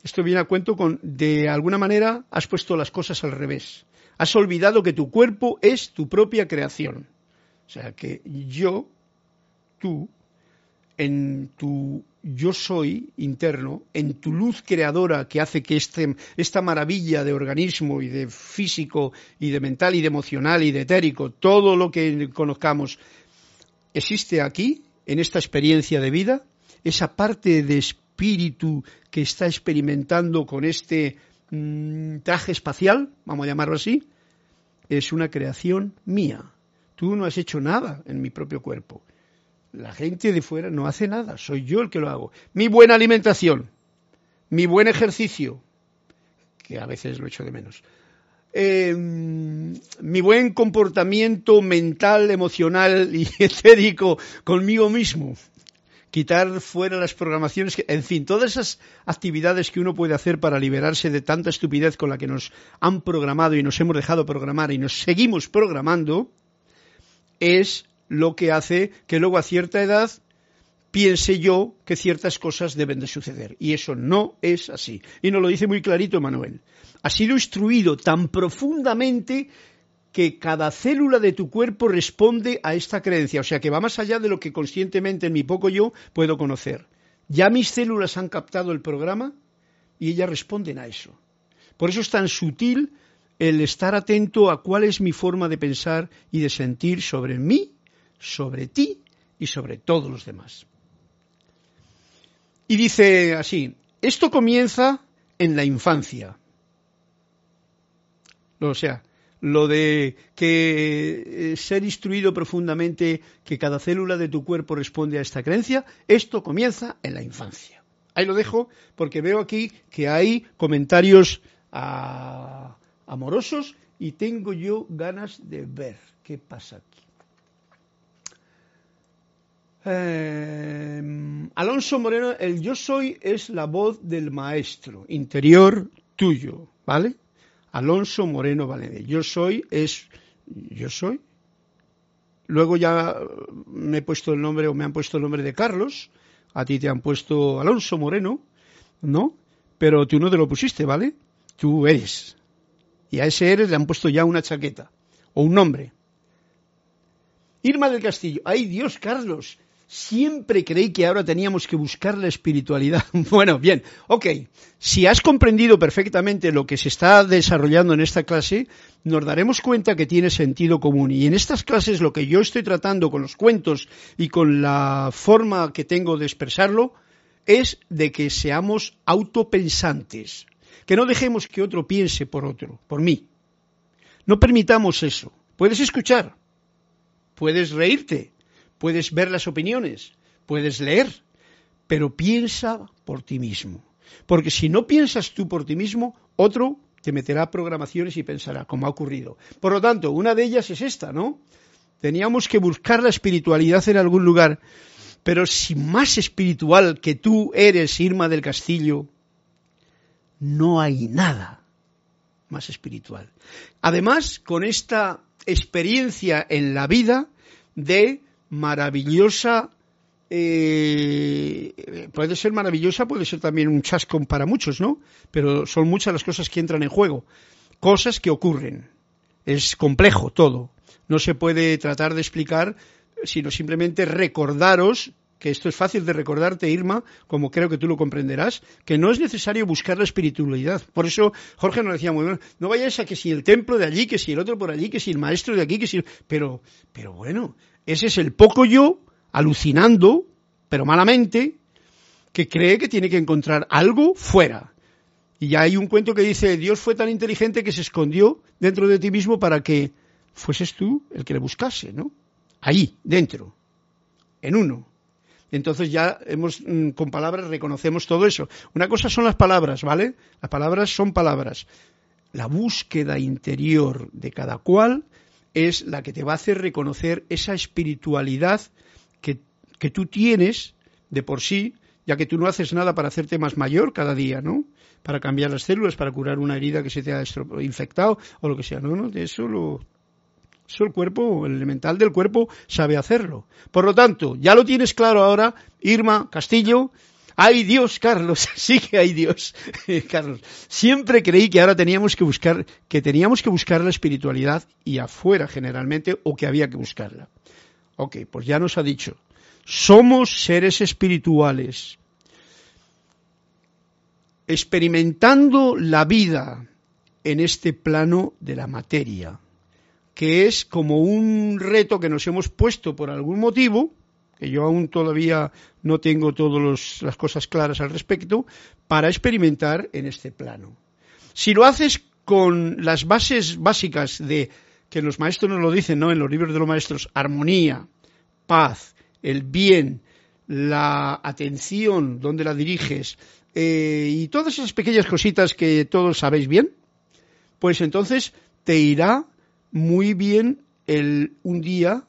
Esto viene a cuento con, de alguna manera, has puesto las cosas al revés. Has olvidado que tu cuerpo es tu propia creación. O sea, que yo, tú, en tu yo soy interno, en tu luz creadora que hace que este, esta maravilla de organismo y de físico y de mental y de emocional y de etérico, todo lo que conozcamos, existe aquí, en esta experiencia de vida, esa parte de espíritu que está experimentando con este mm, traje espacial, vamos a llamarlo así, es una creación mía. Tú no has hecho nada en mi propio cuerpo. La gente de fuera no hace nada, soy yo el que lo hago. Mi buena alimentación, mi buen ejercicio, que a veces lo echo de menos, eh, mi buen comportamiento mental, emocional y etérico conmigo mismo, quitar fuera las programaciones, en fin, todas esas actividades que uno puede hacer para liberarse de tanta estupidez con la que nos han programado y nos hemos dejado programar y nos seguimos programando, es lo que hace que luego a cierta edad piense yo que ciertas cosas deben de suceder. Y eso no es así. Y nos lo dice muy clarito Manuel. Ha sido instruido tan profundamente que cada célula de tu cuerpo responde a esta creencia. O sea que va más allá de lo que conscientemente en mi poco yo puedo conocer. Ya mis células han captado el programa y ellas responden a eso. Por eso es tan sutil el estar atento a cuál es mi forma de pensar y de sentir sobre mí sobre ti y sobre todos los demás. Y dice así, esto comienza en la infancia. O sea, lo de que eh, ser instruido profundamente, que cada célula de tu cuerpo responde a esta creencia, esto comienza en la infancia. Ahí lo dejo porque veo aquí que hay comentarios ah, amorosos y tengo yo ganas de ver qué pasa aquí. Eh, Alonso Moreno, el yo soy es la voz del maestro interior tuyo, ¿vale? Alonso Moreno Valencia. Yo soy es yo soy. Luego ya me he puesto el nombre o me han puesto el nombre de Carlos. A ti te han puesto Alonso Moreno, ¿no? Pero tú no te lo pusiste, ¿vale? Tú eres. Y a ese eres le han puesto ya una chaqueta o un nombre. Irma del Castillo. ¡Ay Dios, Carlos! Siempre creí que ahora teníamos que buscar la espiritualidad. Bueno, bien, ok. Si has comprendido perfectamente lo que se está desarrollando en esta clase, nos daremos cuenta que tiene sentido común. Y en estas clases lo que yo estoy tratando con los cuentos y con la forma que tengo de expresarlo es de que seamos autopensantes. Que no dejemos que otro piense por otro, por mí. No permitamos eso. Puedes escuchar, puedes reírte, puedes ver las opiniones, puedes leer, pero piensa por ti mismo. Porque si no piensas tú por ti mismo, otro te meterá programaciones y pensará, como ha ocurrido. Por lo tanto, una de ellas es esta, ¿no? Teníamos que buscar la espiritualidad en algún lugar, pero si más espiritual que tú eres, Irma del Castillo, no hay nada más espiritual. Además, con esta experiencia en la vida de maravillosa, eh, puede ser maravillosa, puede ser también un chascón para muchos, ¿no? Pero son muchas las cosas que entran en juego, cosas que ocurren. Es complejo todo. No se puede tratar de explicar, sino simplemente recordaros que esto es fácil de recordarte, Irma, como creo que tú lo comprenderás, que no es necesario buscar la espiritualidad. Por eso Jorge nos decía muy bien, no vayáis a que si el templo de allí, que si el otro por allí, que si el maestro de aquí, que si... Pero, pero bueno, ese es el poco yo alucinando, pero malamente, que cree que tiene que encontrar algo fuera. Y ya hay un cuento que dice, Dios fue tan inteligente que se escondió dentro de ti mismo para que fueses tú el que le buscase, ¿no? Ahí, dentro, en uno. Entonces ya hemos, mm, con palabras reconocemos todo eso. Una cosa son las palabras, ¿vale? Las palabras son palabras. La búsqueda interior de cada cual es la que te va a hacer reconocer esa espiritualidad que, que tú tienes de por sí, ya que tú no haces nada para hacerte más mayor cada día, ¿no? Para cambiar las células, para curar una herida que se te ha infectado o lo que sea, no, no, eso lo, eso el cuerpo, el elemental del cuerpo sabe hacerlo. Por lo tanto, ya lo tienes claro ahora, Irma Castillo, hay Dios, Carlos, sí que hay Dios, Carlos. Siempre creí que ahora teníamos que buscar, que teníamos que buscar la espiritualidad y afuera generalmente, o que había que buscarla. Ok, pues ya nos ha dicho, somos seres espirituales, experimentando la vida en este plano de la materia, que es como un reto que nos hemos puesto por algún motivo, que yo aún todavía no tengo todas las cosas claras al respecto, para experimentar en este plano. Si lo haces con las bases básicas de que los maestros nos lo dicen, ¿no? En los libros de los maestros, armonía, paz, el bien, la atención, donde la diriges, eh, y todas esas pequeñas cositas que todos sabéis bien, pues entonces te irá muy bien el un día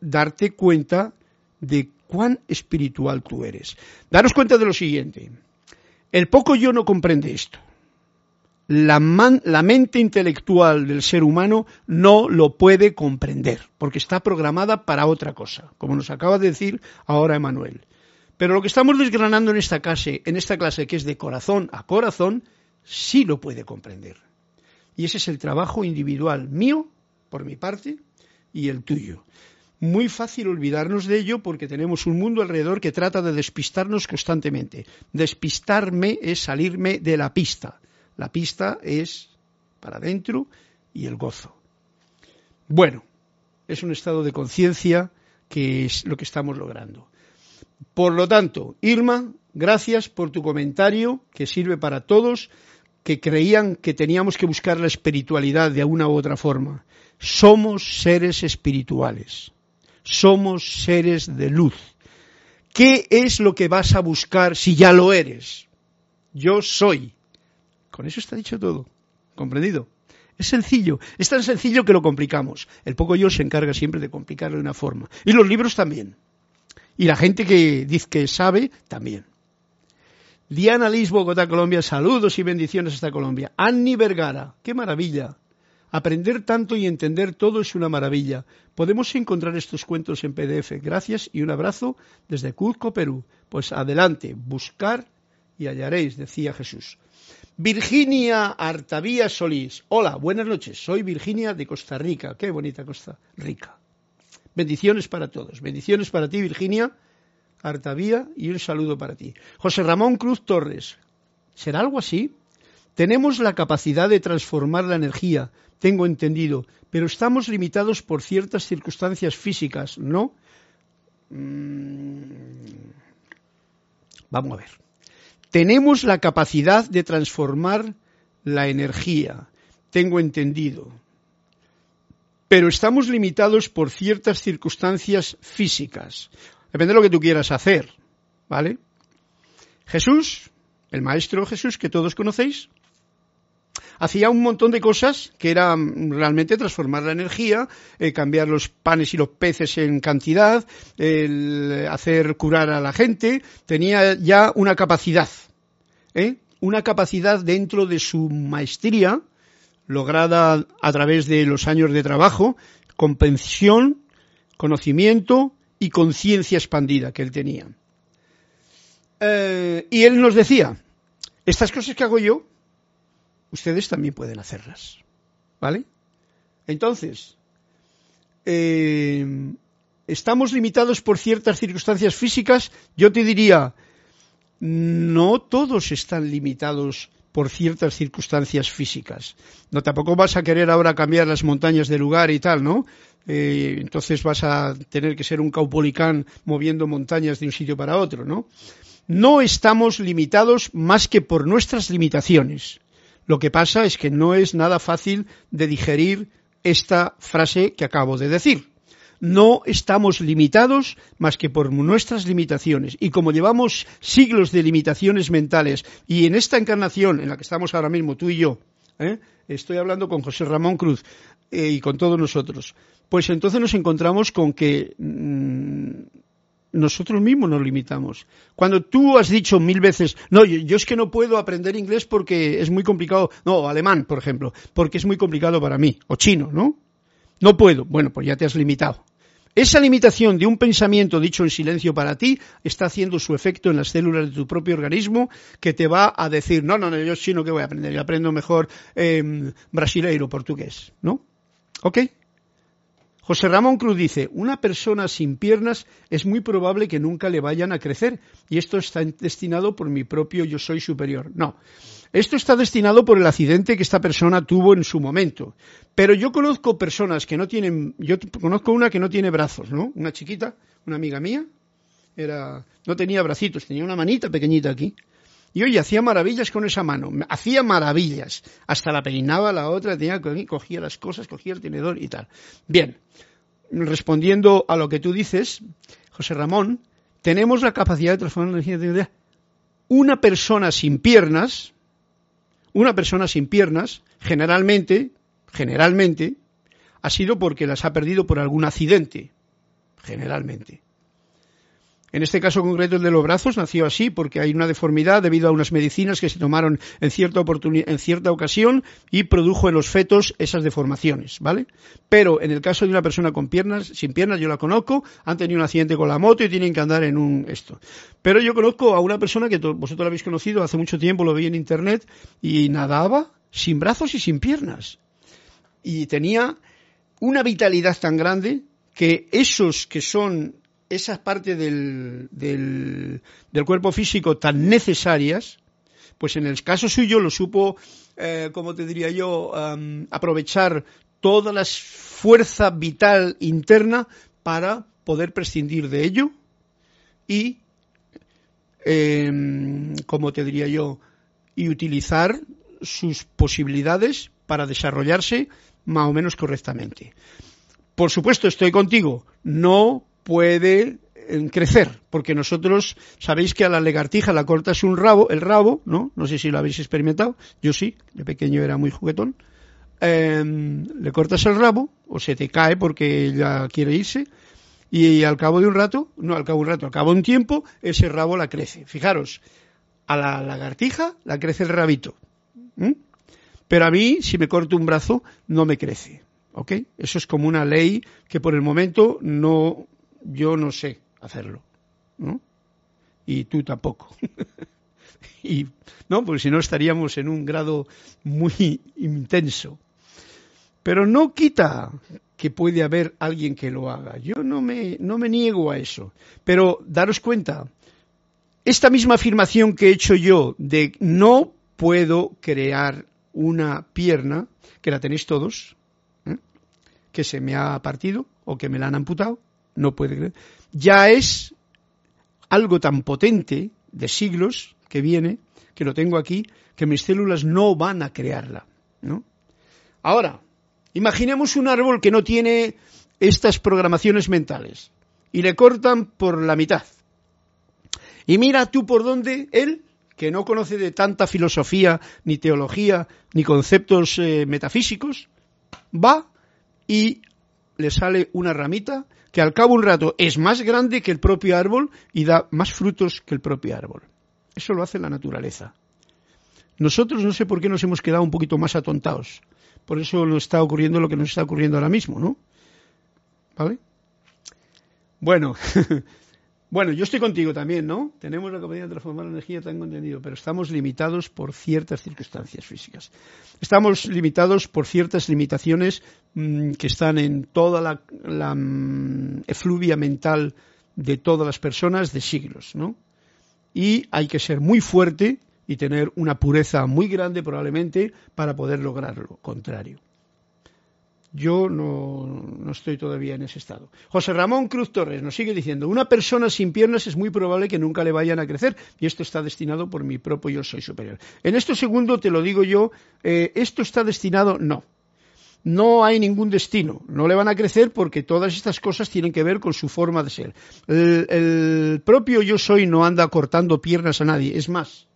darte cuenta de cuán espiritual tú eres. Daros cuenta de lo siguiente. El poco yo no comprende esto. La, la, mente intelectual del ser humano no lo puede comprender, porque está programada para otra cosa, como nos acaba de decir ahora Emanuel. Pero lo que estamos desgranando en esta clase, en esta clase que es de corazón a corazón, sí lo puede comprender. Y ese es el trabajo individual mío, por mi parte, y el tuyo muy fácil olvidarnos de ello porque tenemos un mundo alrededor que trata de despistarnos constantemente. Despistarme es salirme de la pista. La pista es para adentro y el gozo. Bueno, es un estado de conciencia que es lo que estamos logrando. Por lo tanto, Irma, gracias por tu comentario que sirve para todos que creían que teníamos que buscar la espiritualidad de una u otra forma. Somos seres espirituales somos seres de luz. ¿Qué es lo que vas a buscar si ya lo eres? Yo soy. Con eso está dicho todo. ¿Comprendido? Es sencillo, es tan sencillo que lo complicamos. El poco yo se encarga siempre de complicarlo de una forma. Y los libros también. Y la gente que dice que sabe, también. Diana Liz, Bogotá, Colombia, saludos y bendiciones hasta Colombia. Annie Vergara, qué maravilla. Aprender tanto y entender todo es una maravilla. Podemos encontrar estos cuentos en PDF. Gracias y un abrazo desde Cuzco, Perú. Pues adelante, buscar y hallaréis, decía Jesús. Virginia Artavía Solís. Hola, buenas noches. Soy Virginia de Costa Rica. Qué bonita Costa Rica. Bendiciones para todos. Bendiciones para ti, Virginia Artavía, y un saludo para ti. José Ramón Cruz Torres. ¿Será algo así? Tenemos la capacidad de transformar la energía, tengo entendido, pero estamos limitados por ciertas circunstancias físicas, ¿no? Mm. Vamos a ver. Tenemos la capacidad de transformar la energía, tengo entendido, pero estamos limitados por ciertas circunstancias físicas. Depende de lo que tú quieras hacer, ¿vale? Jesús, el Maestro Jesús que todos conocéis, hacía un montón de cosas que eran realmente transformar la energía, eh, cambiar los panes y los peces en cantidad, hacer curar a la gente, tenía ya una capacidad, ¿eh? una capacidad dentro de su maestría, lograda a través de los años de trabajo, comprensión, conocimiento y conciencia expandida que él tenía. Eh, y él nos decía, estas cosas que hago yo, ustedes también pueden hacerlas. ¿Vale? Entonces, eh, estamos limitados por ciertas circunstancias físicas. Yo te diría, no todos están limitados por ciertas circunstancias físicas. No tampoco vas a querer ahora cambiar las montañas de lugar y tal, ¿no? Eh, entonces vas a tener que ser un caupolicán moviendo montañas de un sitio para otro, ¿no? No estamos limitados más que por nuestras limitaciones. Lo que pasa es que no es nada fácil de digerir esta frase que acabo de decir. No estamos limitados más que por nuestras limitaciones. Y como llevamos siglos de limitaciones mentales, y en esta encarnación en la que estamos ahora mismo, tú y yo, ¿eh? estoy hablando con José Ramón Cruz eh, y con todos nosotros, pues entonces nos encontramos con que mm, nosotros mismos nos limitamos. Cuando tú has dicho mil veces, no, yo, es que no puedo aprender inglés porque es muy complicado, no, alemán, por ejemplo, porque es muy complicado para mí, o chino, ¿no? No puedo. Bueno, pues ya te has limitado. Esa limitación de un pensamiento dicho en silencio para ti está haciendo su efecto en las células de tu propio organismo que te va a decir, no, no, no, yo chino que voy a aprender, yo aprendo mejor eh, brasileiro, portugués, ¿no? ¿Ok? José Ramón Cruz dice, una persona sin piernas es muy probable que nunca le vayan a crecer y esto está destinado por mi propio yo soy superior. No, esto está destinado por el accidente que esta persona tuvo en su momento. Pero yo conozco personas que no tienen, yo conozco una que no tiene brazos, ¿no? Una chiquita, una amiga mía, era, no tenía bracitos, tenía una manita pequeñita aquí. Y oye, hacía maravillas con esa mano, hacía maravillas. Hasta la peinaba la otra, tenía, cogía las cosas, cogía el tenedor y tal. Bien, respondiendo a lo que tú dices, José Ramón, tenemos la capacidad de transformar la energía. Una persona sin piernas, una persona sin piernas, generalmente, generalmente, ha sido porque las ha perdido por algún accidente, generalmente. En este caso concreto, el de los brazos nació así porque hay una deformidad debido a unas medicinas que se tomaron en cierta, en cierta ocasión y produjo en los fetos esas deformaciones, ¿vale? Pero en el caso de una persona con piernas, sin piernas, yo la conozco, han tenido un accidente con la moto y tienen que andar en un esto. Pero yo conozco a una persona que vosotros la habéis conocido hace mucho tiempo, lo vi en internet, y nadaba sin brazos y sin piernas. Y tenía una vitalidad tan grande que esos que son esas partes del, del, cuerpo físico tan necesarias, pues en el caso suyo lo supo, eh, como te diría yo, aprovechar toda la fuerza vital interna para poder prescindir de ello y, em, como te diría yo, y utilizar sus posibilidades para desarrollarse más o menos correctamente. Por supuesto, estoy contigo. No puede eh, crecer, porque nosotros sabéis que a la legartija la cortas un rabo, el rabo, ¿no? No sé si lo habéis experimentado, yo sí, de pequeño era muy juguetón. Em, le cortas el rabo, o se te cae porque ella quiere irse, y al cabo de un rato, no al cabo de un rato, al cabo de un tiempo, ese rabo la crece. Fijaros, a la lagartija la crece el rabito. Pero a mí, si me corto un brazo, no me crece. ¿Ok? Eso es como una ley que por el momento no yo no sé hacerlo, ¿no? Y tú tampoco. y no, porque si no estaríamos en un grado muy intenso. Pero no quita que puede haber alguien que lo haga. Yo no me, no me niego a eso. Pero daros cuenta, esta misma afirmación que he hecho yo de no puedo crear una pierna, que la tenéis todos, ¿eh? que se me ha partido o que me la han amputado, no puede creer, ya es algo tan potente de siglos que viene, que lo tengo aquí, que mis células no van a crearla. ¿no? Ahora, imaginemos un árbol que no tiene estas programaciones mentales y le cortan por la mitad. Y mira tú por dónde él, que no conoce de tanta filosofía, ni teología, ni conceptos eh, metafísicos, va y le sale una ramita que al cabo un rato es más grande que el propio árbol y da más frutos que el propio árbol. Eso lo hace la naturaleza. Nosotros no sé por qué nos hemos quedado un poquito más atontados. Por eso nos está ocurriendo lo que nos está ocurriendo ahora mismo, ¿no? ¿Vale? Bueno, Bueno, yo estoy contigo también, ¿no? Tenemos la capacidad de transformar energía, tengo entendido, pero estamos limitados por ciertas circunstancias físicas. Estamos limitados por ciertas limitaciones mm, que están en toda la, la mm, efluvia mental de todas las personas de siglos, ¿no? Y hay que ser muy fuerte y tener una pureza muy grande probablemente para poder lograr lo contrario. Yo no, estoy todavía en ese estado. José Ramón Cruz Torres nos sigue diciendo, una persona sin piernas es muy probable que nunca le vayan a crecer y esto está destinado por mi propio yo soy superior. En esto segundo te lo digo yo, eh, esto está destinado, no. No hay ningún destino, no le van a crecer porque todas estas cosas tienen que ver con su forma de ser. El, el propio yo soy no anda cortando piernas a nadie, es más,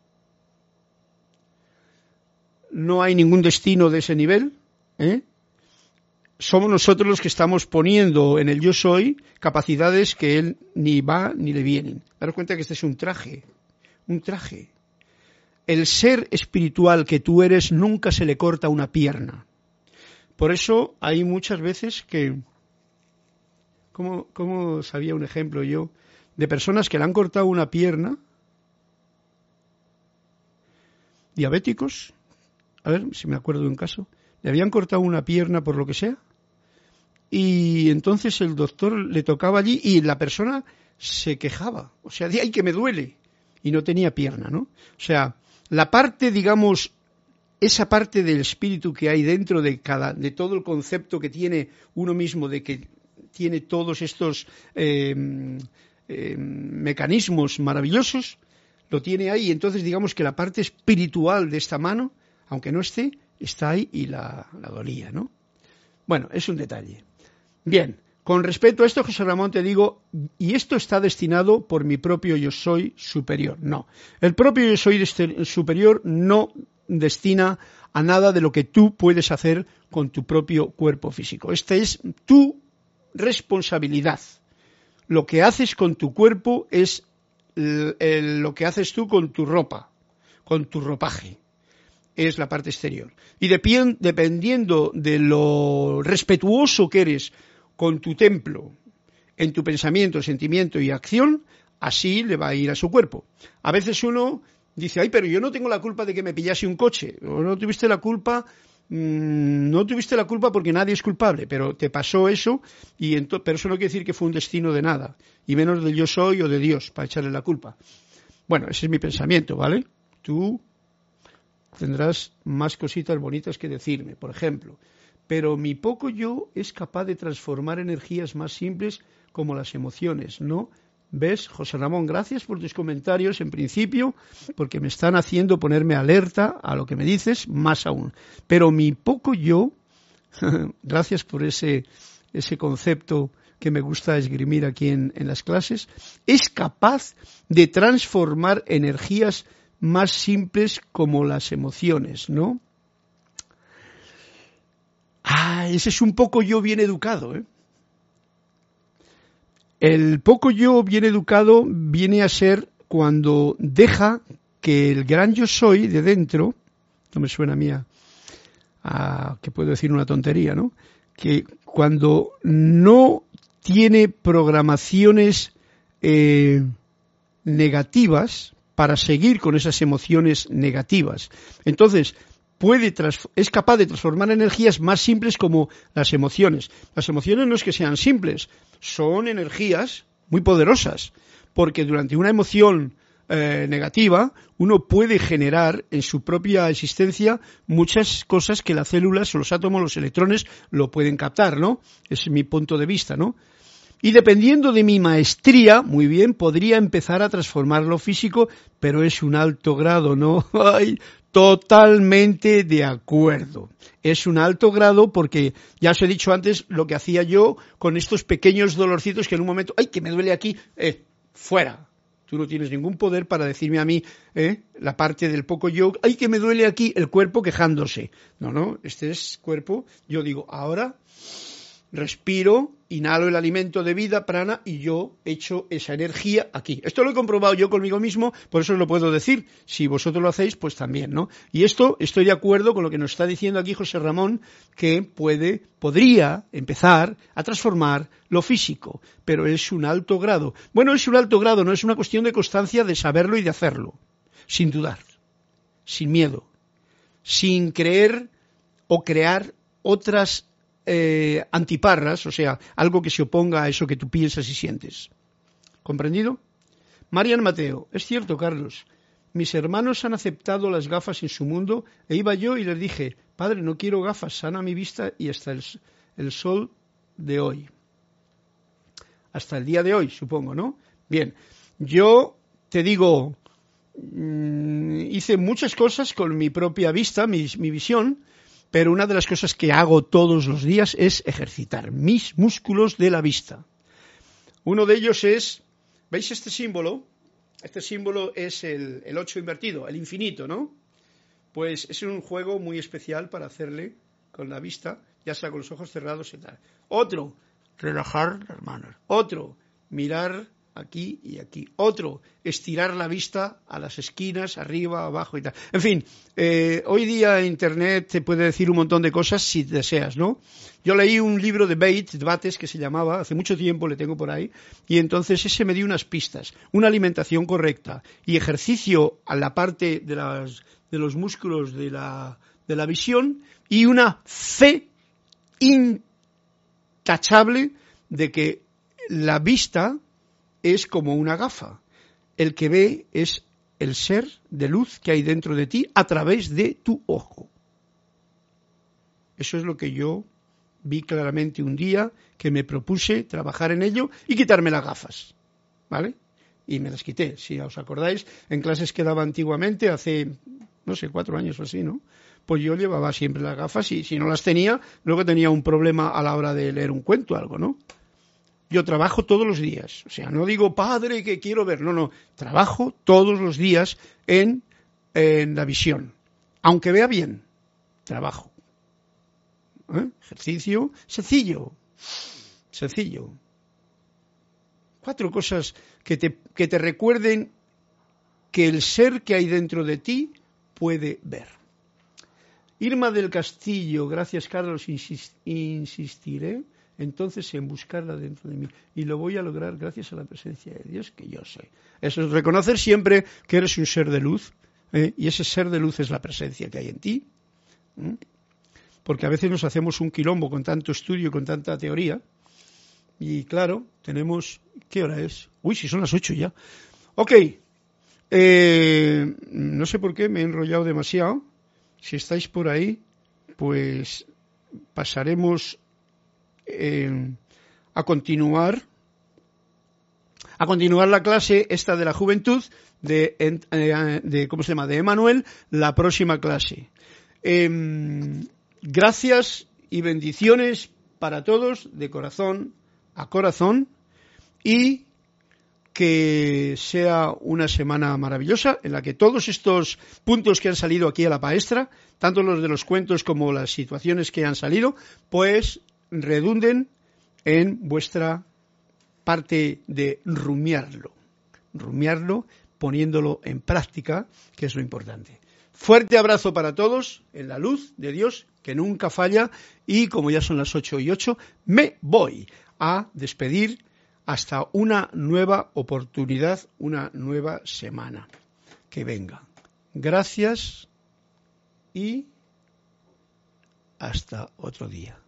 no hay ningún destino de ese nivel, ¿eh? Somos nosotros los que estamos poniendo en el yo soy capacidades que él ni va ni le vienen. Daros cuenta que este es un traje, un traje. El ser espiritual que tú eres nunca se le corta una pierna. Por eso hay muchas veces que, ¿cómo, cómo sabía un ejemplo yo? De personas que le han cortado una pierna, diabéticos, a ver si me acuerdo de un caso, le habían cortado una pierna por lo que sea, y entonces el doctor le tocaba allí y la persona se quejaba, o sea, de ay que me duele, y no tenía pierna, ¿no? O sea, la parte, digamos, esa parte del espíritu que hay dentro de cada, de todo el concepto que tiene uno mismo, de que tiene todos estos eh, eh, mecanismos maravillosos, lo tiene ahí. Entonces, digamos que la parte espiritual de esta mano, aunque no esté, está ahí y la, la dolía, ¿no? Bueno, es un detalle. Bien, con respecto a esto, José Ramón, te digo, y esto está destinado por mi propio yo soy superior. No, el propio yo soy superior no destina a nada de lo que tú puedes hacer con tu propio cuerpo físico. Esta es tu responsabilidad. Lo que haces con tu cuerpo es lo que haces tú con tu ropa, con tu ropaje. Es la parte exterior. Y dependiendo de lo respetuoso que eres con tu templo, en tu pensamiento, sentimiento y acción, así le va a ir a su cuerpo. A veces uno dice, ay, pero yo no tengo la culpa de que me pillase un coche, o no tuviste la culpa, mm, no tuviste la culpa porque nadie es culpable, pero te pasó eso, y pero eso no quiere decir que fue un destino de nada, y menos del yo soy o de Dios, para echarle la culpa. Bueno, ese es mi pensamiento, ¿vale? Tú tendrás más cositas bonitas que decirme, por ejemplo, pero mi poco yo es capaz de transformar energías más simples como las emociones, ¿no? ¿Ves, José Ramón? Gracias por tus comentarios en principio, porque me están haciendo ponerme alerta a lo que me dices, más aún. Pero mi poco yo, gracias por ese, ese concepto que me gusta esgrimir aquí en, en las clases, es capaz de transformar energías más simples como las emociones, ¿no? Ah, ese es un poco yo bien educado, ¿eh? El poco yo bien educado viene a ser cuando deja que el gran yo soy de dentro, no me suena a mí a, que puedo decir una tontería, ¿no? Que cuando no tiene programaciones eh, negativas para seguir con esas emociones negativas. Entonces, puede es capaz de transformar energías más simples como las emociones. Las emociones no es que sean simples, son energías muy poderosas, porque durante una emoción eh, negativa uno puede generar en su propia existencia muchas cosas que las células o los átomos, los electrones lo pueden captar, ¿no? es mi punto de vista, ¿no? Y dependiendo de mi maestría, muy bien, podría empezar a transformar lo físico, pero es un alto grado, ¿no? Ay, Totalmente de acuerdo. Es un alto grado porque ya os he dicho antes lo que hacía yo con estos pequeños dolorcitos que en un momento, ay, que me duele aquí, eh, fuera. Tú no tienes ningún poder para decirme a mí eh, la parte del poco yo, ay, que me duele aquí el cuerpo quejándose. No, no, este es cuerpo. Yo digo, ahora respiro, inhalo el alimento de vida, prana, y yo echo esa energía aquí. Esto lo he comprobado yo conmigo mismo, por eso os lo puedo decir. Si vosotros lo hacéis, pues también, ¿no? Y esto estoy de acuerdo con lo que nos está diciendo aquí José Ramón, que puede, podría empezar a transformar lo físico, pero es un alto grado. Bueno, es un alto grado, no es una cuestión de constancia de saberlo y de hacerlo, sin dudar, sin miedo, sin creer o crear otras eh, antiparras, o sea, algo que se oponga a eso que tú piensas y sientes. ¿Comprendido? Marian Mateo, es cierto, Carlos. Mis hermanos han aceptado las gafas en su mundo e iba yo y les dije, padre, no quiero gafas, sana mi vista y hasta el, sol de hoy. Hasta el día de hoy, supongo, ¿no? Bien, yo te digo, mm, hice muchas cosas con mi propia vista, mi visión, pero una de las cosas que hago todos los días es ejercitar mis músculos de la vista. Uno de ellos es, ¿veis este símbolo? Este símbolo es el, el 8 invertido, el infinito, ¿no? Pues es un juego muy especial para hacerle con la vista. ya sea con los ojos cerrados y tal. Otro, relajar las manos. Otro, mirar aquí y aquí. Otro, estirar la vista a las esquinas, arriba, abajo y tal. En fin, eh, hoy día Internet te puede decir un montón de cosas si deseas, ¿no? Yo leí un libro de Bates, Bates, que se llamaba, hace mucho tiempo le tengo por ahí, y entonces ese me dio unas pistas, una alimentación correcta y ejercicio a la parte de, las, de los músculos de la, de la visión y una fe intachable de que la vista es como una gafa. El que ve es el ser de luz que hay dentro de ti a través de tu ojo. Eso es lo que yo vi claramente un día que me propuse trabajar en ello y quitarme las gafas. ¿Vale? Y me las quité, si os acordáis, en clases que daba antiguamente, hace, no sé, cuatro años o así, ¿no? Pues yo llevaba siempre las gafas y si no las tenía, luego tenía un problema a la hora de leer un cuento o algo, ¿no? Yo trabajo todos los días. O sea, no digo, padre, que quiero ver. No, no. Trabajo todos los días en, en la visión. Aunque vea bien, trabajo. ¿Eh? Ejercicio sencillo. Sencillo. Cuatro cosas que te, que te recuerden que el ser que hay dentro de ti puede ver. Irma del Castillo, gracias Carlos, insistiré entonces en buscarla dentro de mí. Y lo voy a lograr gracias a la presencia de Dios que yo soy. Eso es reconocer siempre que eres un ser de luz, ¿eh? y ese ser de luz es la presencia que hay en ti. Porque a veces nos hacemos un quilombo con tanto estudio, con tanta teoría, y claro, tenemos... ¿Qué hora es? Uy, si son las ocho ya. Ok. Eh, no sé por qué me he enrollado demasiado. Si estáis por ahí, pues pasaremos eh, a continuar a continuar la clase esta de la juventud de, eh, de cómo se llama de Emanuel la próxima clase. Em, gracias y bendiciones para todos de corazón a corazón y que sea una semana maravillosa en la que todos estos puntos que han salido aquí a la palestra, tanto los de los cuentos como las situaciones que han salido, pues redunden en vuestra parte de rumiarlo, rumiarlo poniéndolo en práctica, que es lo importante. Fuerte abrazo para todos en la luz de Dios que nunca falla y como ya son las ocho y ocho, me voy a despedir hasta una nueva oportunidad, una nueva semana que venga. Gracias y hasta otro día.